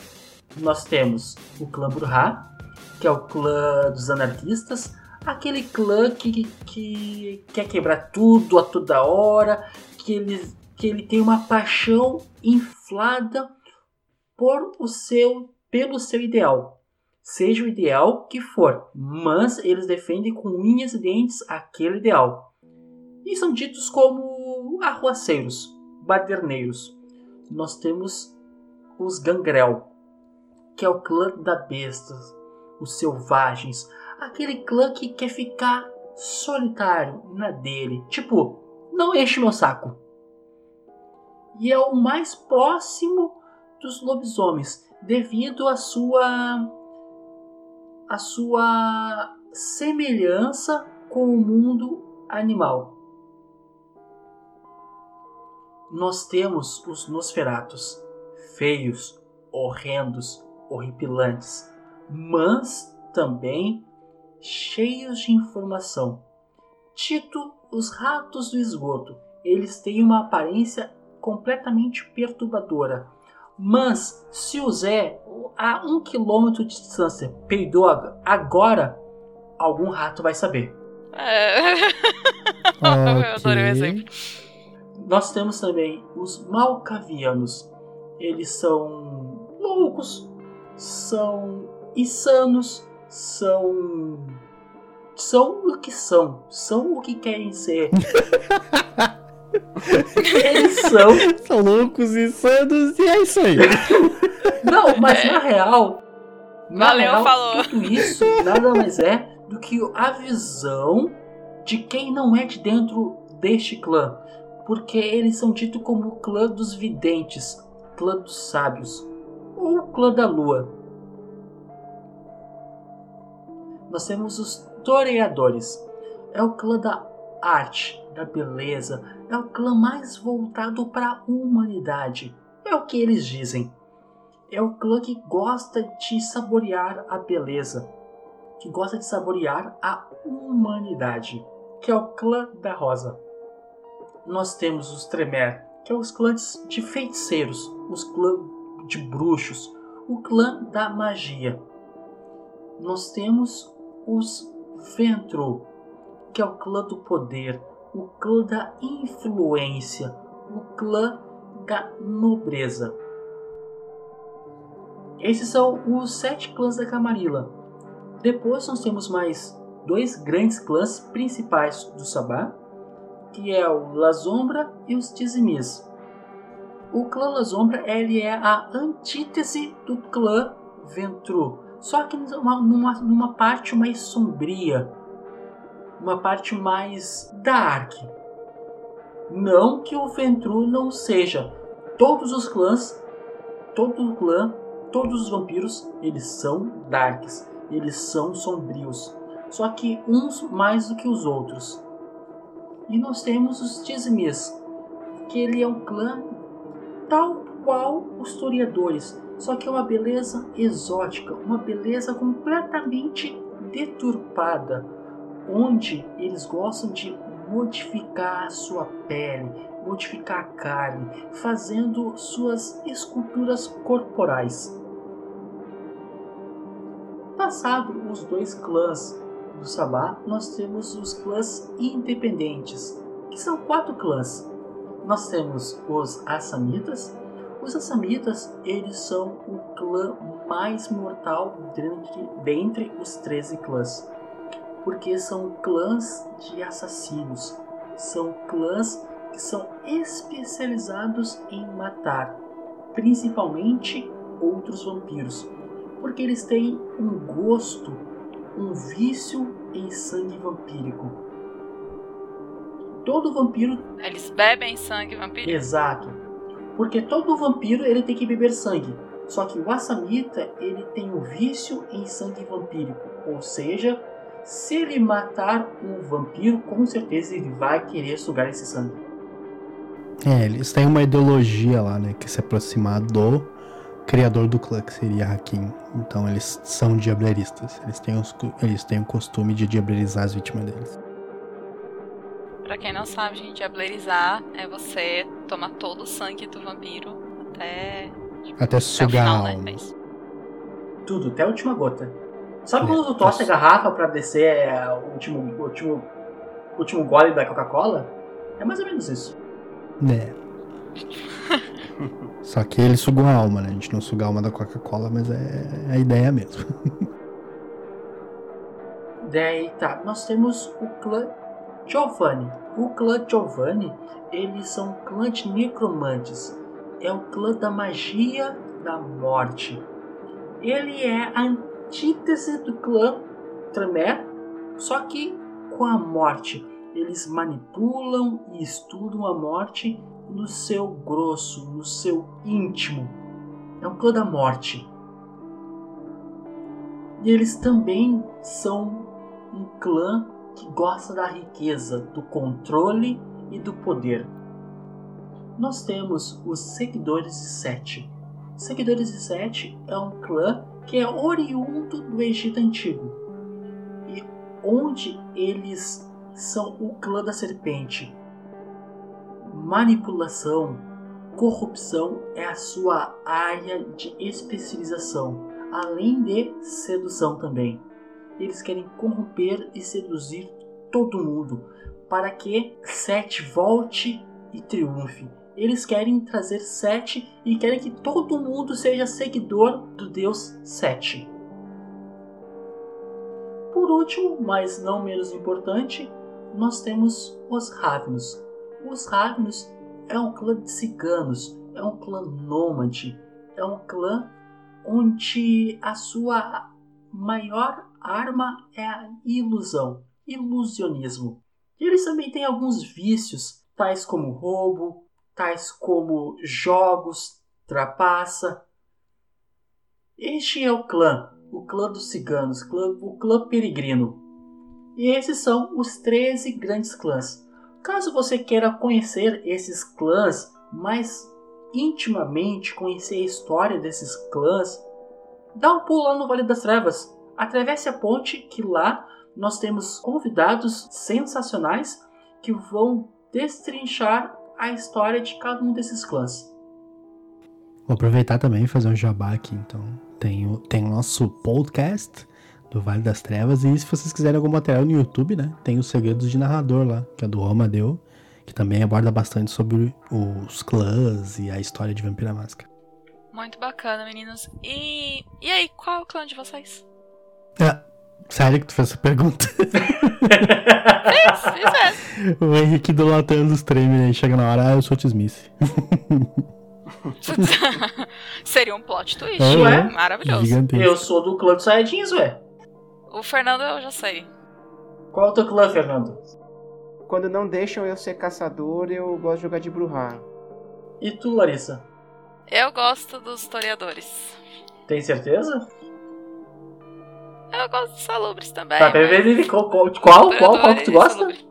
Nós temos o clã Burha, que é o clã dos anarquistas, aquele clã que, que quer quebrar tudo a toda hora, que ele, que ele tem uma paixão inflada por o seu pelo seu ideal. Seja o ideal que for, mas eles defendem com unhas e dentes aquele ideal. E são ditos como arruaceiros, baderneiros. Nós temos os Gangrel, que é o clã da bestas, os selvagens, aquele clã que quer ficar solitário na dele, tipo, não enche meu saco. E é o mais próximo dos lobisomens, devido à sua a sua semelhança com o mundo animal. Nós temos os Nosferatos, feios, horrendos, horripilantes, mas também cheios de informação. Tito, os ratos do esgoto, eles têm uma aparência completamente perturbadora. Mas se o Zé, a um quilômetro de distância, peidou agora, algum rato vai saber. É. okay. Eu adorei o exemplo. Nós temos também os malcavianos. Eles são loucos, são insanos, são. São o que são, são o que querem ser. Eles são. São loucos, insanos e é isso aí. Não, mas é. na real. Na Valeu, real, falou. Tudo isso nada mais é do que a visão de quem não é de dentro deste clã. Porque eles são tidos como o clã dos videntes, clã dos sábios, ou o clã da lua. Nós temos os toreadores. É o clã da arte, da beleza, é o clã mais voltado para a humanidade. É o que eles dizem. É o clã que gosta de saborear a beleza, que gosta de saborear a humanidade, que é o clã da rosa. Nós temos os Tremer, que é os clãs de feiticeiros, os clãs de bruxos, o clã da magia. Nós temos os Ventro, que é o clã do poder, o clã da influência, o clã da nobreza. Esses são os sete clãs da Camarilla. Depois nós temos mais dois grandes clãs principais do Sabá, que é o La Sombra e os Tizimis. O clã La Sombra ele é a antítese do clã Ventru, só que numa, numa, numa parte mais sombria, uma parte mais dark. Não que o Ventru não seja. Todos os clãs, todo o clã, todos os vampiros, eles são darks, eles são sombrios. Só que uns mais do que os outros. E nós temos os Tismis, que ele é um clã tal qual os Toreadores, só que é uma beleza exótica, uma beleza completamente deturpada, onde eles gostam de modificar a sua pele, modificar a carne, fazendo suas esculturas corporais. Passado os dois clãs do Sabá, nós temos os clãs independentes, que são quatro clãs. Nós temos os Assamitas, os Assamitas, eles são o clã mais mortal dentre, dentre os 13 clãs. Porque são clãs de assassinos. São clãs que são especializados em matar, principalmente outros vampiros. Porque eles têm um gosto, um vício em sangue vampírico. Todo vampiro. Eles bebem sangue vampírico? Exato porque todo vampiro ele tem que beber sangue. Só que o Assamita ele tem o um vício em sangue vampírico, ou seja, se ele matar um vampiro, com certeza ele vai querer sugar esse sangue. É, eles têm uma ideologia lá, né, que se aproximar do criador do clã, que seria Hakim. Então eles são diableristas. Eles têm, os, eles têm o costume de diablerizar as vítimas deles. Pra quem não sabe, gente, diablerizar é você tomar todo o sangue do vampiro até. Tipo, até sugar final, a alma. Né? Tudo, até a última gota. Sabe é, quando tu tosse a garrafa pra descer é, o último, o último, último gole da Coca-Cola? É mais ou menos isso. É. Só que ele sugou a alma, né? A gente não suga a alma da Coca-Cola, mas é, é a ideia mesmo. Daí tá, nós temos o clã Giovanni. O clã Giovanni, eles são um clã de necromantes. É o clã da magia da morte. Ele é a antítese do clã Tremé, só que com a morte. Eles manipulam e estudam a morte no seu grosso, no seu íntimo. É um clã da morte. E eles também são um clã que gosta da riqueza, do controle e do poder. Nós temos os Seguidores de Sete. Seguidores de Sete é um clã que é oriundo do Egito Antigo e onde eles são o clã da serpente. Manipulação, corrupção é a sua área de especialização, além de sedução também eles querem corromper e seduzir todo mundo para que Sete volte e triunfe. Eles querem trazer Sete e querem que todo mundo seja seguidor do deus Sete. Por último, mas não menos importante, nós temos os Ravnos. Os Ravnos é um clã de ciganos, é um clã nômade, é um clã onde a sua maior arma é a ilusão, ilusionismo. E eles também têm alguns vícios, tais como roubo, tais como jogos, trapaça. Este é o clã, o clã dos ciganos, o clã peregrino. E esses são os 13 grandes clãs. Caso você queira conhecer esses clãs mais intimamente, conhecer a história desses clãs, dá um pulo lá no Vale das Trevas. Atravesse a ponte que lá nós temos convidados sensacionais que vão destrinchar a história de cada um desses clãs. Vou aproveitar também e fazer um jabá aqui, então. Tem o, tem o nosso podcast do Vale das Trevas. E se vocês quiserem algum material no YouTube, né? Tem os Segredos de Narrador lá, que é do Romadeu, que também aborda bastante sobre os clãs e a história de Vampira Máscara. Muito bacana, meninos. E, e aí, qual é o clã de vocês? Ah, sério que tu fez essa pergunta? Fiz, fiz mesmo. o Henrique idolatando os tremes aí, chega na hora, ah, eu sou T-Smith. Seria um plot twist, É, ué? é. Maravilhoso. Gigantesco. Eu sou do clã dos Saiyajins, ué. O Fernando eu já sei. Qual é o teu clã, Fernando? Quando não deixam eu ser caçador, eu gosto de jogar de Bruhá. E tu, Larissa? Eu gosto dos historiadores. Tem certeza? Eu gosto dos salubres também. tá, mas- peraí, peraí, qual, qual, qual, qual, qual que tu gosta? salubre.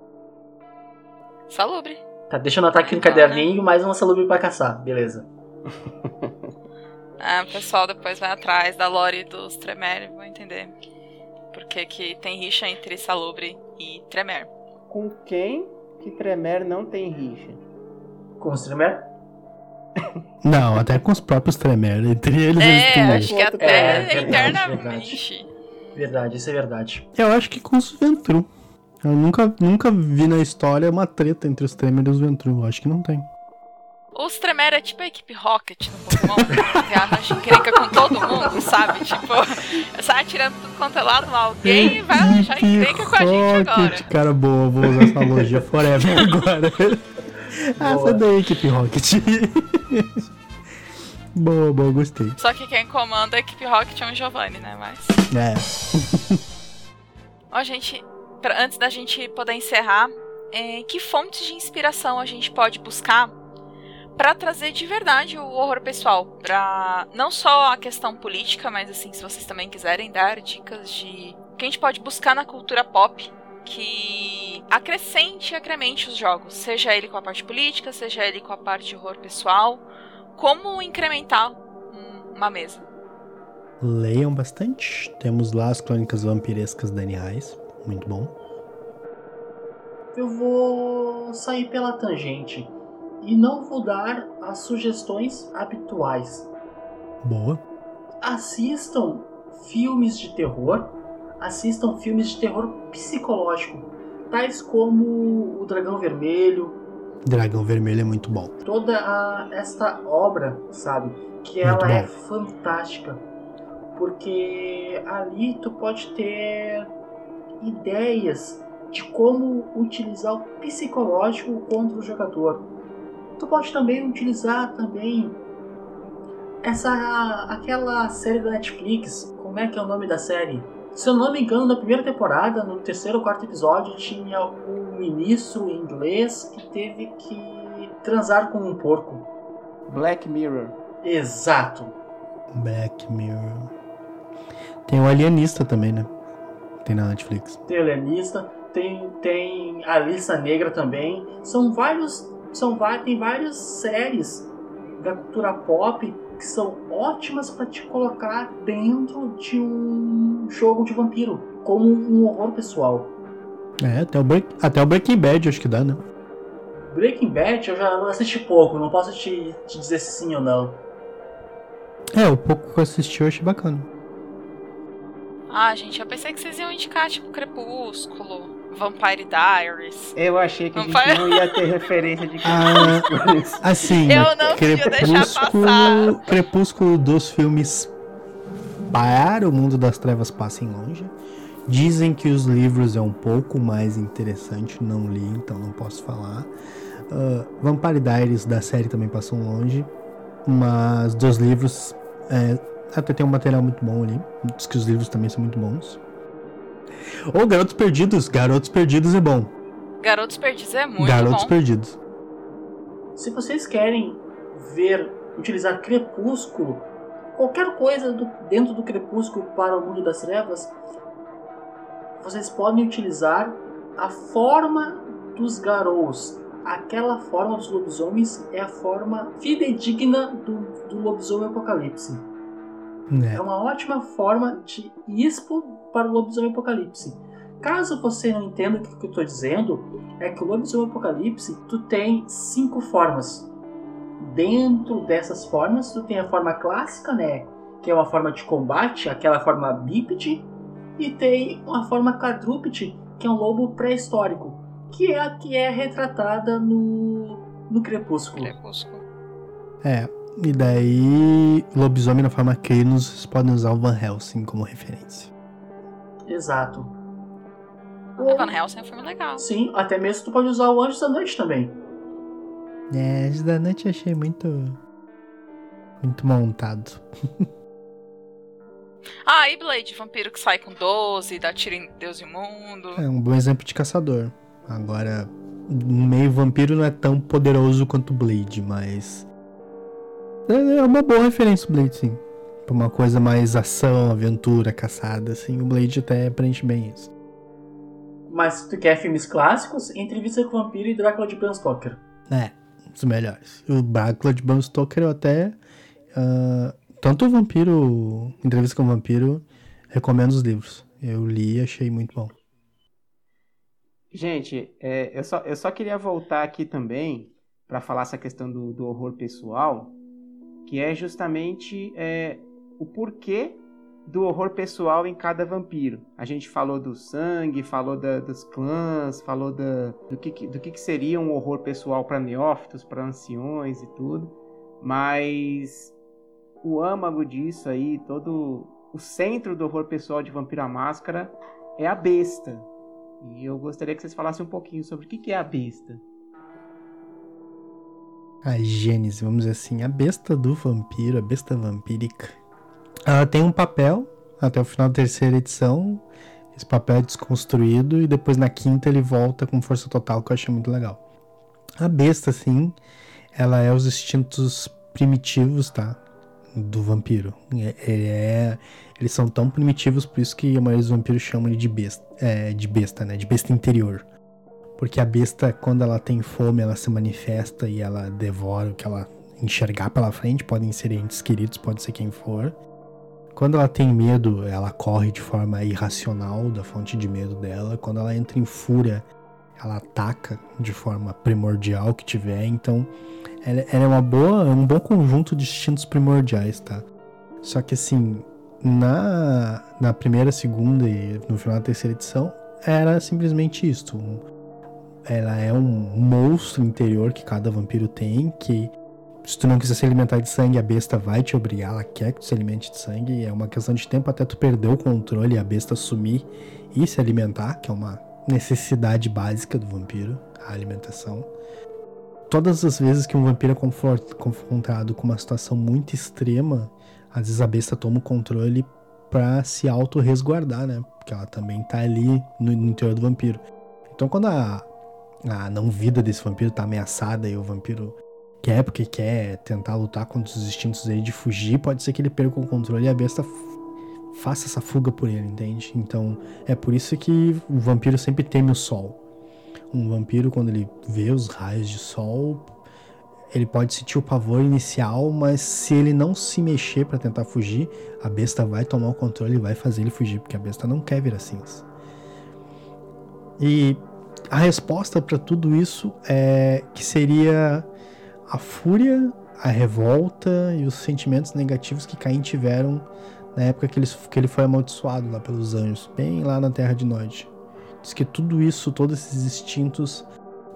Salubre. Tá, deixa eu anotar aqui no Então, caderninho, mais uma salubre pra caçar. Beleza. Ah, o pessoal depois vai atrás da lore dos Tremere e vão entender. Porque que tem rixa entre Salubre e Tremere. Com quem que Tremer não tem rixa? Com o streamer? Não, até com os próprios Tremere. Entre eles, eles É, têm. acho que até É, verdade, eternamente. Verdade, isso é verdade. Eu acho que com os Ventru. Eu nunca, nunca vi na história uma treta entre os Tremere e os Ventru. Eu Acho que não tem. Os Tremere é tipo a equipe Rocket no Pokémon, que arranja encrenca com todo mundo, sabe? Tipo, sai atirando tudo quanto é lado, alguém vai arranjar encrenca com a gente agora. Rocket, cara, boa. Vou usar essa analogia forever agora. ah, Boa. essa daí, equipe Rocket. boa, boa, gostei. Só que quem comanda a equipe Rocket é o Giovanni, né? Mas. É. Ó, gente, pra- antes da gente poder encerrar, é, que fontes de inspiração a gente pode buscar pra trazer de verdade o horror pessoal? Pra não só a questão política, mas assim, se vocês também quiserem dar dicas de o que a gente pode buscar na cultura pop que acrescente e acremente os jogos, seja ele com a parte política, seja ele com a parte de horror pessoal, como incrementar um- uma mesa. Leiam bastante. Temos lá as crônicas vampirescas daniais. Muito bom. Eu vou sair pela tangente e não vou dar as sugestões habituais. Boa. Assistam filmes de terror, assistam filmes de terror psicológico, tais como O Dragão Vermelho, Dragão Vermelho é muito bom. toda a- esta obra, sabe? Que Muito ela é bom. fantástica. Porque ali tu pode ter ideias de como utilizar o psicológico contra o jogador. Tu pode também utilizar também essa aquela série da Netflix. Como é que é o nome da série? Se eu não me engano, na primeira temporada, no terceiro ou quarto episódio, tinha um ministro inglês que teve que transar com um porco. Black Mirror. Exato. Black Mirror. Tem o Alienista também, né? Tem na Netflix. Tem Alienista, tem, tem a Lista Negra também. São vários. São, tem várias séries da cultura pop que são ótimas para te colocar dentro de um jogo de vampiro, como um horror pessoal. É, até o, Break, até o Breaking Bad acho que dá, né? Breaking Bad eu já assisti pouco, não posso te, te dizer se sim ou não. É, o pouco que eu assisti eu achei bacana. Ah, gente, eu pensei que vocês iam indicar, tipo, Crepúsculo, Vampire Diaries. Eu achei que a Não gente não ia ter referência de Ah, Crepúsculo. Assim, Eu não podia deixar passar. Crepúsculo dos filmes para o mundo das trevas passem longe. Dizem que os livros é um pouco mais interessante, não li, então não posso falar. Ah, Vampire Diaries da série também passam longe, mas dos livros é, até tem um material muito bom ali. Diz que os livros também são muito bons. Ou Garotos Perdidos, Garotos Perdidos é bom. Garotos Perdidos é muito Garotos bom. Perdidos. Se vocês querem ver, utilizar Crepúsculo, qualquer coisa do- dentro do Crepúsculo para o mundo das trevas, vocês podem utilizar a forma dos Garous. Aquela forma dos lobisomens é a forma fidedigna do, do lobisomem apocalipse. É. é uma ótima forma de ispo para o lobisomem apocalipse. Caso você não entenda o que eu estou dizendo, é que o lobisomem apocalipse tu tem cinco formas. Dentro dessas formas, tu tem a forma clássica, né? Que é uma forma de combate, aquela forma bípede, e tem uma forma quadrúpede, que é um lobo pré-histórico, que é a que é retratada no, no Crepúsculo. Crepúsculo. É, e daí lobisomem na forma vocês podem usar o Van Helsing como referência. Exato. O Van Helsing é um filme legal. Sim, até mesmo tu pode usar o Anjos da Noite também. É, Anjos da Noite eu achei muito. muito montado. ah, e Blade, vampiro que sai com 12, dá tiro em Deus e Mundo. É um bom exemplo de caçador. Agora, meio vampiro não é tão poderoso quanto Blade, mas. É, é uma boa referência o Blade, sim. Pra uma coisa mais ação, aventura, caçada, assim. O Blade até preenche bem isso. Mas se tu quer filmes clássicos, Entrevista com o Vampiro e Drácula de Bram Stoker. É, os melhores. O Drácula de Bram Stoker eu até... Uh, tanto o Vampiro, Entrevista com o Vampiro, recomendo os livros. Eu li e achei muito bom. Gente, é, eu, só, eu só queria voltar aqui também para falar essa questão do, do, horror pessoal, que é justamente é, o porquê do horror pessoal em cada vampiro. A gente falou do sangue, falou da, dos clãs, falou da, do, que, do que seria um horror pessoal para neófitos, para anciões e tudo. Mas o âmago disso aí, todo o centro do horror pessoal de Vampiro à Máscara é a besta. E eu gostaria que vocês falassem um pouquinho sobre o que é a besta. A gênese, vamos dizer assim, a besta do vampiro, a besta vampírica ela tem um papel até o final da terceira edição. Esse papel é desconstruído e depois na quinta ele volta com força total, que eu achei muito legal. A besta, assim, ela é os instintos primitivos, tá? Do vampiro. É, ele é, eles são tão primitivos, por isso que a maioria dos vampiros chamam ele de besta, é, de besta, né? De besta interior. Porque a besta, quando ela tem fome, ela se manifesta e ela devora o que ela enxergar pela frente. Podem ser entes queridos, pode ser quem for. Quando ela tem medo, ela corre de forma irracional da fonte de medo dela. Quando ela entra em fúria, ela ataca de forma primordial que tiver. Então, ela, ela é uma boa, um bom conjunto de instintos primordiais, tá? Só que assim, na, na primeira, segunda e no final da terceira edição, era simplesmente isto. ela é um monstro interior que cada vampiro tem, que se tu não quiser se alimentar de sangue, a besta vai te obrigar, ela quer que tu se alimente de sangue. É uma questão de tempo até tu perder o controle e a besta sumir e se alimentar, que é uma necessidade básica do vampiro, a alimentação. Todas as vezes que um vampiro é confrontado com uma situação muito extrema, às vezes a besta toma o controle para se auto-resguardar, né? Porque ela também tá ali no, interior do vampiro. Então quando a, a não-vida desse vampiro tá ameaçada e o vampiro quer, porque quer tentar lutar contra os instintos dele de fugir, pode ser que ele perca o controle e a besta faça essa fuga por ele, entende? Então é por isso que o vampiro sempre teme o sol. Um vampiro, quando ele vê os raios de sol, ele pode sentir o pavor inicial, mas se ele não se mexer para tentar fugir, a besta vai tomar o controle e vai fazer ele fugir, porque a besta não quer virar cinza. E a resposta para tudo isso é que seria a fúria, a revolta e os sentimentos negativos que Caim tiveram na época que ele, que ele foi amaldiçoado lá pelos anjos, bem lá na Terra de Nod. Diz que tudo isso, todos esses instintos,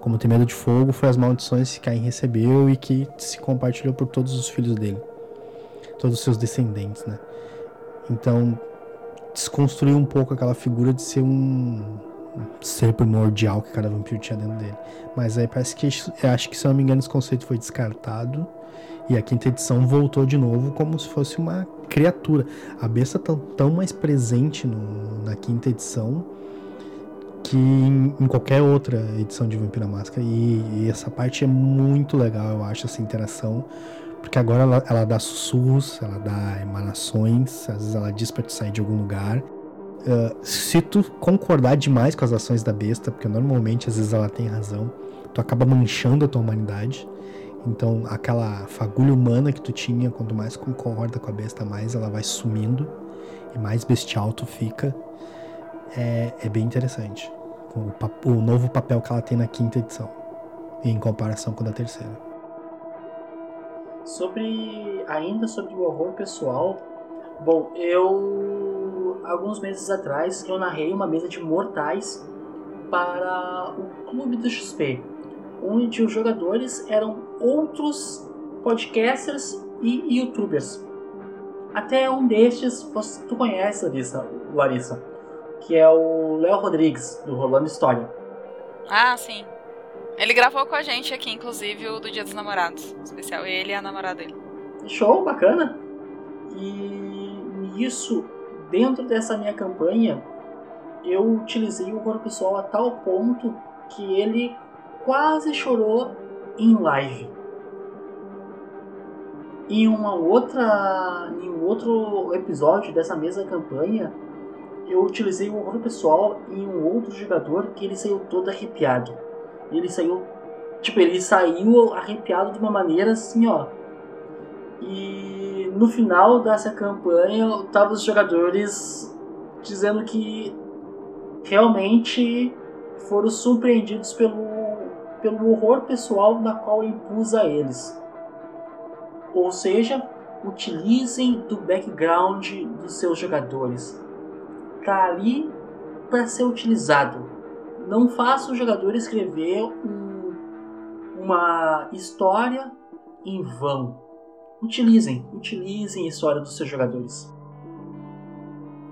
como ter medo de fogo, foi as maldições que Caim recebeu e que se compartilhou por todos os filhos dele, todos os seus descendentes, né? Então, desconstruir um pouco aquela figura de ser um, ser primordial que cada vampiro tinha dentro dele. Mas aí parece que, acho que se eu não me engano, esse conceito foi descartado. E a quinta edição voltou de novo como se fosse uma criatura. A besta tá tão mais presente no, na quinta edição que em, em, qualquer outra edição de Vampira Máscara. E, e, essa parte é muito legal, eu acho, essa interação. Porque agora ela, ela dá sussurros, ela dá emanações, às vezes ela diz pra te sair de algum lugar uh, se tu concordar demais com as ações da besta, porque normalmente às vezes ela tem razão, tu acaba manchando a tua humanidade. Então, aquela fagulha humana que tu tinha, quanto mais concorda com a besta, mais ela vai sumindo e mais bestial tu fica. É, é bem interessante. O, o novo papel que ela tem na quinta edição, em comparação com a da terceira. Sobre. ainda sobre o horror pessoal. Bom, eu. Alguns meses atrás eu narrei uma mesa de mortais para o Clube do XP onde os jogadores eram outros podcasters e youtubers. Até um destes você, tu conhece, Larissa, Larissa, que é o Léo Rodrigues, do Rolando História. Ah, sim. Ele gravou com a gente aqui, inclusive, o do Dia dos Namorados. Especial ele e a namorada dele. Show, bacana. E isso, dentro dessa minha campanha, eu utilizei o pessoal a tal ponto que ele quase chorou em live. Em uma outra, em um outro episódio dessa mesma campanha, eu utilizei o horror pessoal em um outro jogador que ele saiu todo arrepiado. Ele saiu, tipo, ele saiu arrepiado de uma maneira assim, ó. E no final dessa campanha, tava os jogadores dizendo que realmente foram surpreendidos pelo pelo horror pessoal da qual impus a eles. Ou seja, utilizem do background dos seus jogadores. Tá ali para ser utilizado. Não faça o jogador escrever um, uma história em vão. Utilizem, utilizem a história dos seus jogadores.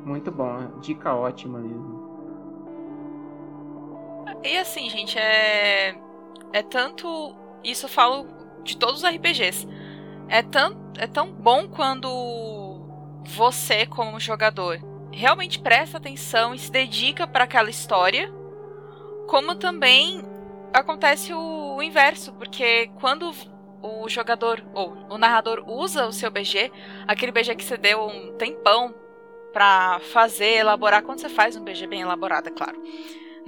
Muito bom, dica ótima mesmo. E assim, gente, é é tanto. Isso eu falo de todos os RPGs. É tão, é tão bom quando você, como jogador, realmente presta atenção e se dedica para aquela história, como também acontece o, o, inverso, porque quando o jogador ou o narrador usa o seu BG, aquele BG que você deu um tempão para fazer, elaborar, quando você faz um BG bem elaborado, é claro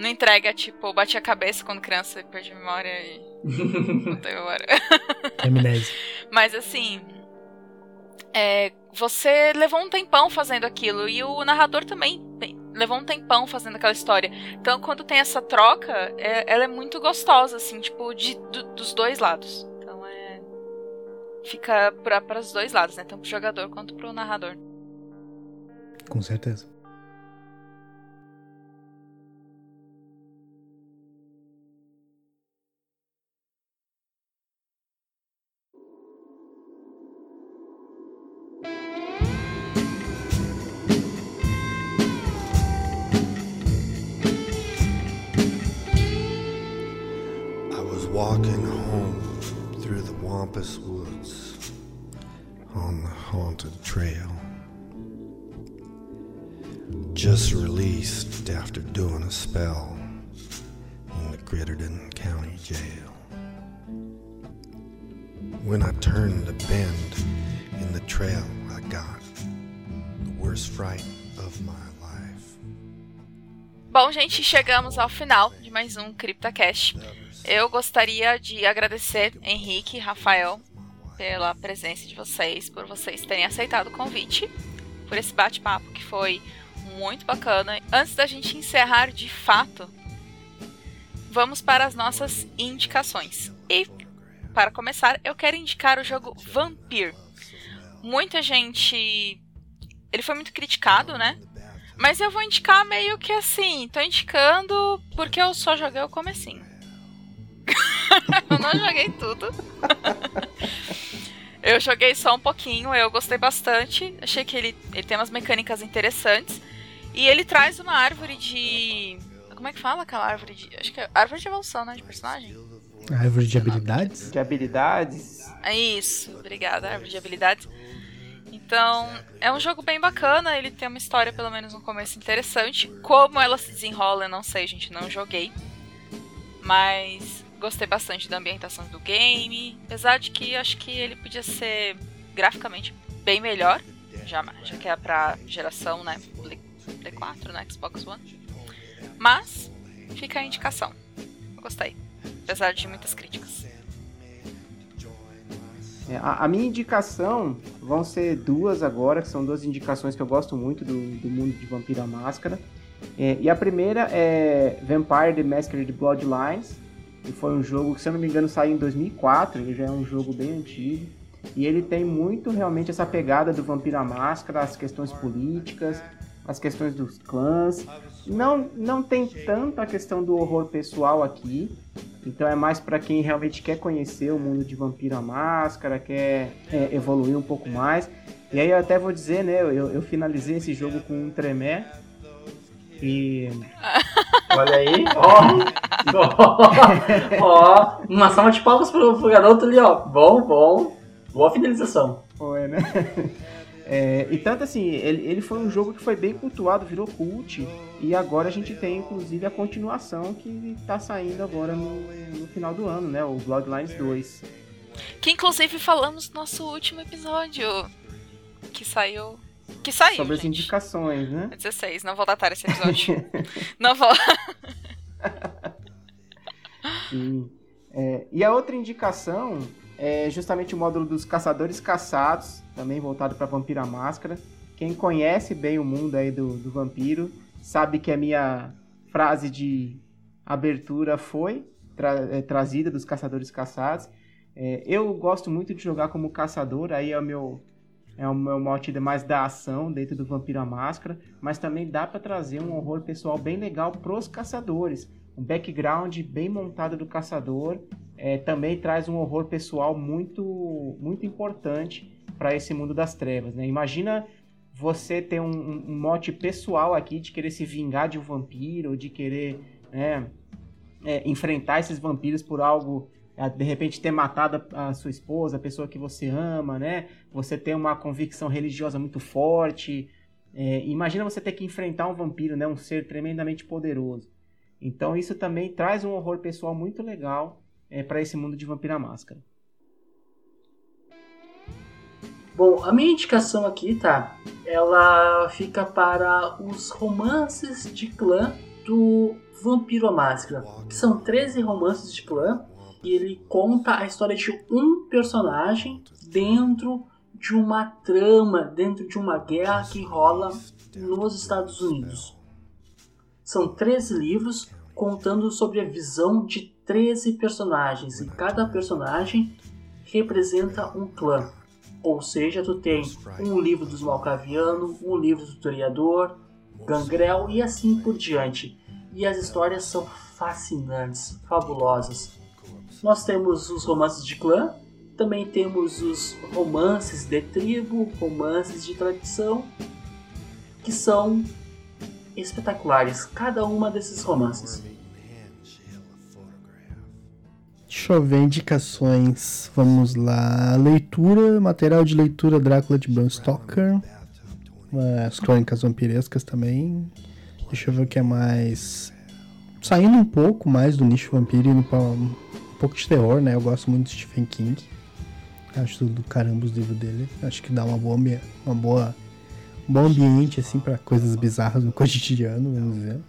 não entrega, tipo, bati a cabeça quando criança e perdi a memória e. não memória. Amnésia. Mas assim. É, você levou um tempão fazendo aquilo e o narrador também levou um tempão fazendo aquela história. Então, quando tem essa troca, é, ela é muito gostosa, assim, tipo, de, do, dos dois lados. Fica para os dois lados, né? Tanto pro jogador quanto pro narrador. Com certeza. walking home through the Wampus Woods haunted trail. Just released after doing a spell in the Gritterton County Jail. When I turned a bend in the trail, I got the worst fright of my life. Bom, gente, chegamos ao final de mais um CryptoCast. Eu gostaria de agradecer Henrique Rafael pela presença de vocês, por vocês terem aceitado o convite, por esse bate-papo que foi muito bacana. Antes da gente encerrar de fato, vamos para as nossas indicações. E para começar, eu quero indicar o jogo Vampire. Muita gente. Ele foi muito criticado, né? Mas eu vou indicar meio que assim. Tô indicando porque eu só joguei o comecinho. eu não joguei tudo. eu joguei só um pouquinho, eu gostei bastante. Achei que ele, ele tem umas mecânicas interessantes. E ele traz uma árvore de. Como é que fala aquela árvore de. Acho que é árvore de evolução, né? De personagem? Árvore de habilidades? De habilidades. É isso, obrigada, árvore de habilidades. Então, é um jogo bem bacana, ele tem uma história, pelo menos no começo, interessante. Como ela se desenrola, eu não sei, gente, não joguei. Mas Gostei bastante da ambientação do game, apesar de que acho que ele podia ser graficamente bem melhor, já, já que é pra geração, né, P4, no Xbox One. Mas fica a indicação. Eu gostei. Apesar de muitas críticas. É, a, a, minha indicação vão ser duas agora, que são duas indicações que eu gosto muito do, do mundo de Vampira Máscara. É, e a primeira é Vampire the Masquerade Bloodlines, que foi um jogo que, se eu não me engano, saiu em 2004, ele já é um jogo bem antigo. E ele tem muito realmente essa pegada do Vampira Máscara, as questões políticas, as questões dos clãs. Não, não tem tanto a questão do horror pessoal aqui. Então é mais para quem realmente quer conhecer o mundo de Vampira Máscara, quer é, evoluir um pouco mais. E aí eu até vou dizer, né? Eu, eu finalizei esse jogo com um tremé. E. Olha aí, ó. ó, uma salva de palmas pro, pro garoto ali, ó. Bom, bom. Boa finalização. Foi, né? É, e tanto assim, ele, ele foi um jogo que foi bem cultuado, virou cult, e agora a gente tem inclusive a continuação que tá saindo agora no, no final do ano, né? O Bloodlines 2. Que inclusive falamos no nosso último episódio, que saiu que saiu. Sobre gente. as indicações, né? 16, não vou datar esse episódio. não vou. Sim. É, e a outra indicação é justamente o módulo dos caçadores caçados, também voltado para Vampira Máscara. Quem conhece bem o mundo aí do, do vampiro sabe que a minha frase de abertura foi tra é, trazida dos caçadores caçados. É, eu gosto muito de jogar como caçador, aí é o meu é o meu mote mais da ação dentro do Vampiro Máscara, mas também dá para trazer um horror pessoal bem legal pros caçadores. Um background bem montado do caçador é, também traz um horror pessoal muito, muito importante para esse mundo das trevas. Né? Imagina você ter um, um, mote pessoal aqui de querer se vingar de um vampiro, de querer né, é, enfrentar esses vampiros por algo é, de repente ter matado a sua esposa, a pessoa que você ama, né? Você ter uma convicção religiosa muito forte. É, imagina você ter que enfrentar um vampiro, né? Um ser tremendamente poderoso. Então isso também traz um horror pessoal muito legal é, para esse mundo de Vampira Máscara. Bom, a minha indicação aqui, tá? Ela fica para os romances de clã do Vampiro Máscara. Que são 13 romances de clã e ele conta a história de um personagem dentro de uma trama, dentro de uma guerra que rola nos Estados Unidos. São 13 livros contando sobre a visão de 13 personagens e cada personagem representa um clã. Ou seja, tu tem um livro dos Malcaviano, um livro do Toriador, Gangrel e assim por diante. E as histórias são fascinantes, fabulosas. Nós temos os romances de clã, também temos os romances de tribo, romances de tradição, que são espetaculares, cada uma desses romances. Deixa eu ver indicações. Vamos lá. Leitura, material de leitura Drácula de Bram Stoker. As crônicas vampirescas também. Deixa eu ver o que é mais. Saindo um pouco mais do nicho vampiro e indo pra pouco de terror, né? Eu gosto muito de Stephen King. Acho tudo do caramba os livros dele. Acho que dá uma boa, uma boa, um bom ambiente assim para coisas bizarras no cotidiano, vamos dizer.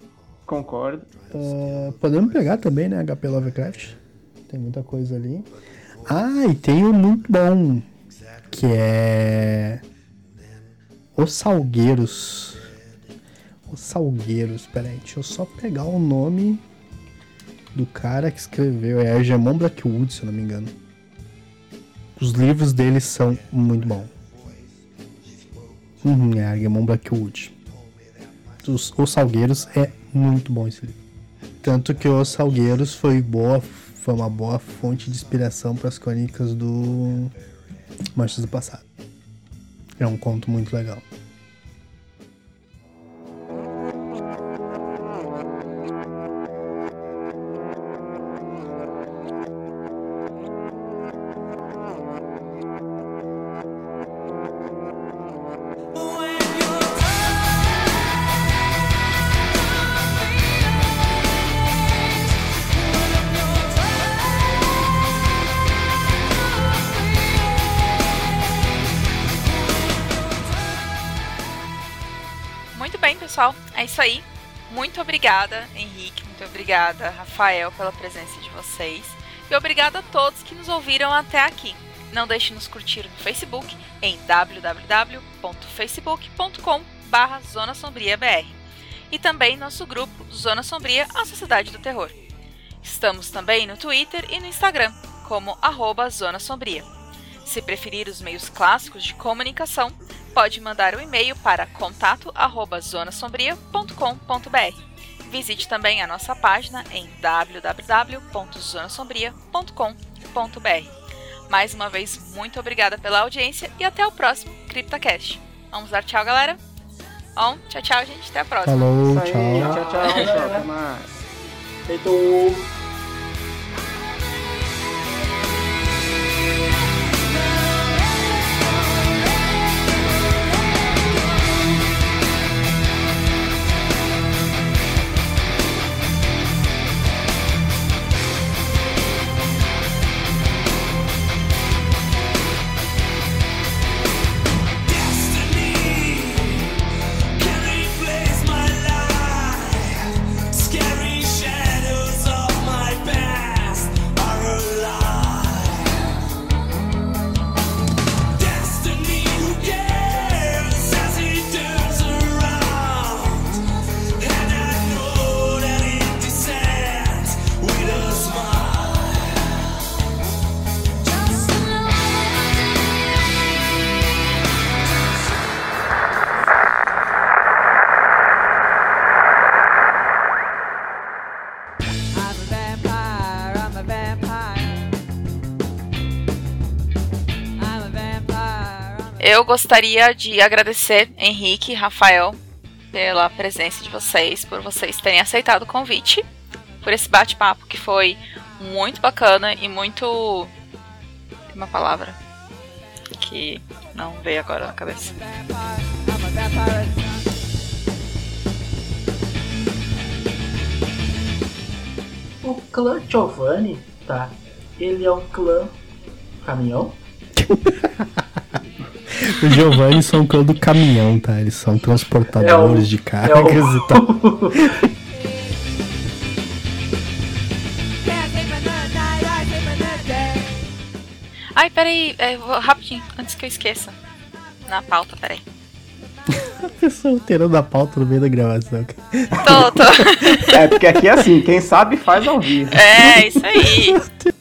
Concordo. Uh, podemos pegar também, né? HP Lovecraft tem muita coisa ali. Ah, e tem um muito bom, que é Os Salgueiros. Os Salgueiros, peraí, deixa eu só pegar o nome do cara que escreveu, é Argemon Blackwood, se eu não me engano. Os livros dele são muito bons. Uhum, é Argemon Blackwood. Os, Os Salgueiros é muito bom esse livro. Tanto que Os Salgueiros foi boa foi uma boa fonte de inspiração para as crônicas do Manchas do Passado. É um conto muito legal. Isso aí. Muito obrigada, Henrique. Muito obrigada, Rafael, pela presença de vocês. E obrigada a todos que nos ouviram até aqui. Não deixe de nos curtir no Facebook em www.facebook.com.br Zona Sombria BR e também nosso grupo Zona Sombria, a Sociedade do Terror. Estamos também no Twitter e no Instagram, como arroba Zona Sombria. Se preferir os meios clássicos de comunicação, pode mandar um e-mail para contato@zonasombria.com.br. Visite também a nossa página em www.zonasombria.com.br. Mais uma vez, muito obrigada pela audiência e até o próximo CryptoCast. Vamos dar tchau, galera? Bom, tchau, tchau, gente. Até a próxima. Falou, aí, tchau. tchau, tchau, pessoal. Até mais. Feito. Eu gostaria de agradecer Henrique e Rafael pela presença de vocês, por vocês terem aceitado o convite, por esse bate-papo que foi muito bacana e muito. Tem uma palavra que não veio agora na cabeça. O clã Giovanni, tá? Ele é um clã caminhão. Os Giovanni são o clã do caminhão, tá? Eles são transportadores É o- de É cargas o... e tal. Ai, peraí, é, vou- rapidinho, antes que eu esqueça. Na pauta, peraí. A pessoa alterando a pauta no meio da gravação. Tô, tô. É, porque aqui é assim, quem sabe faz ao vivo. É, isso aí.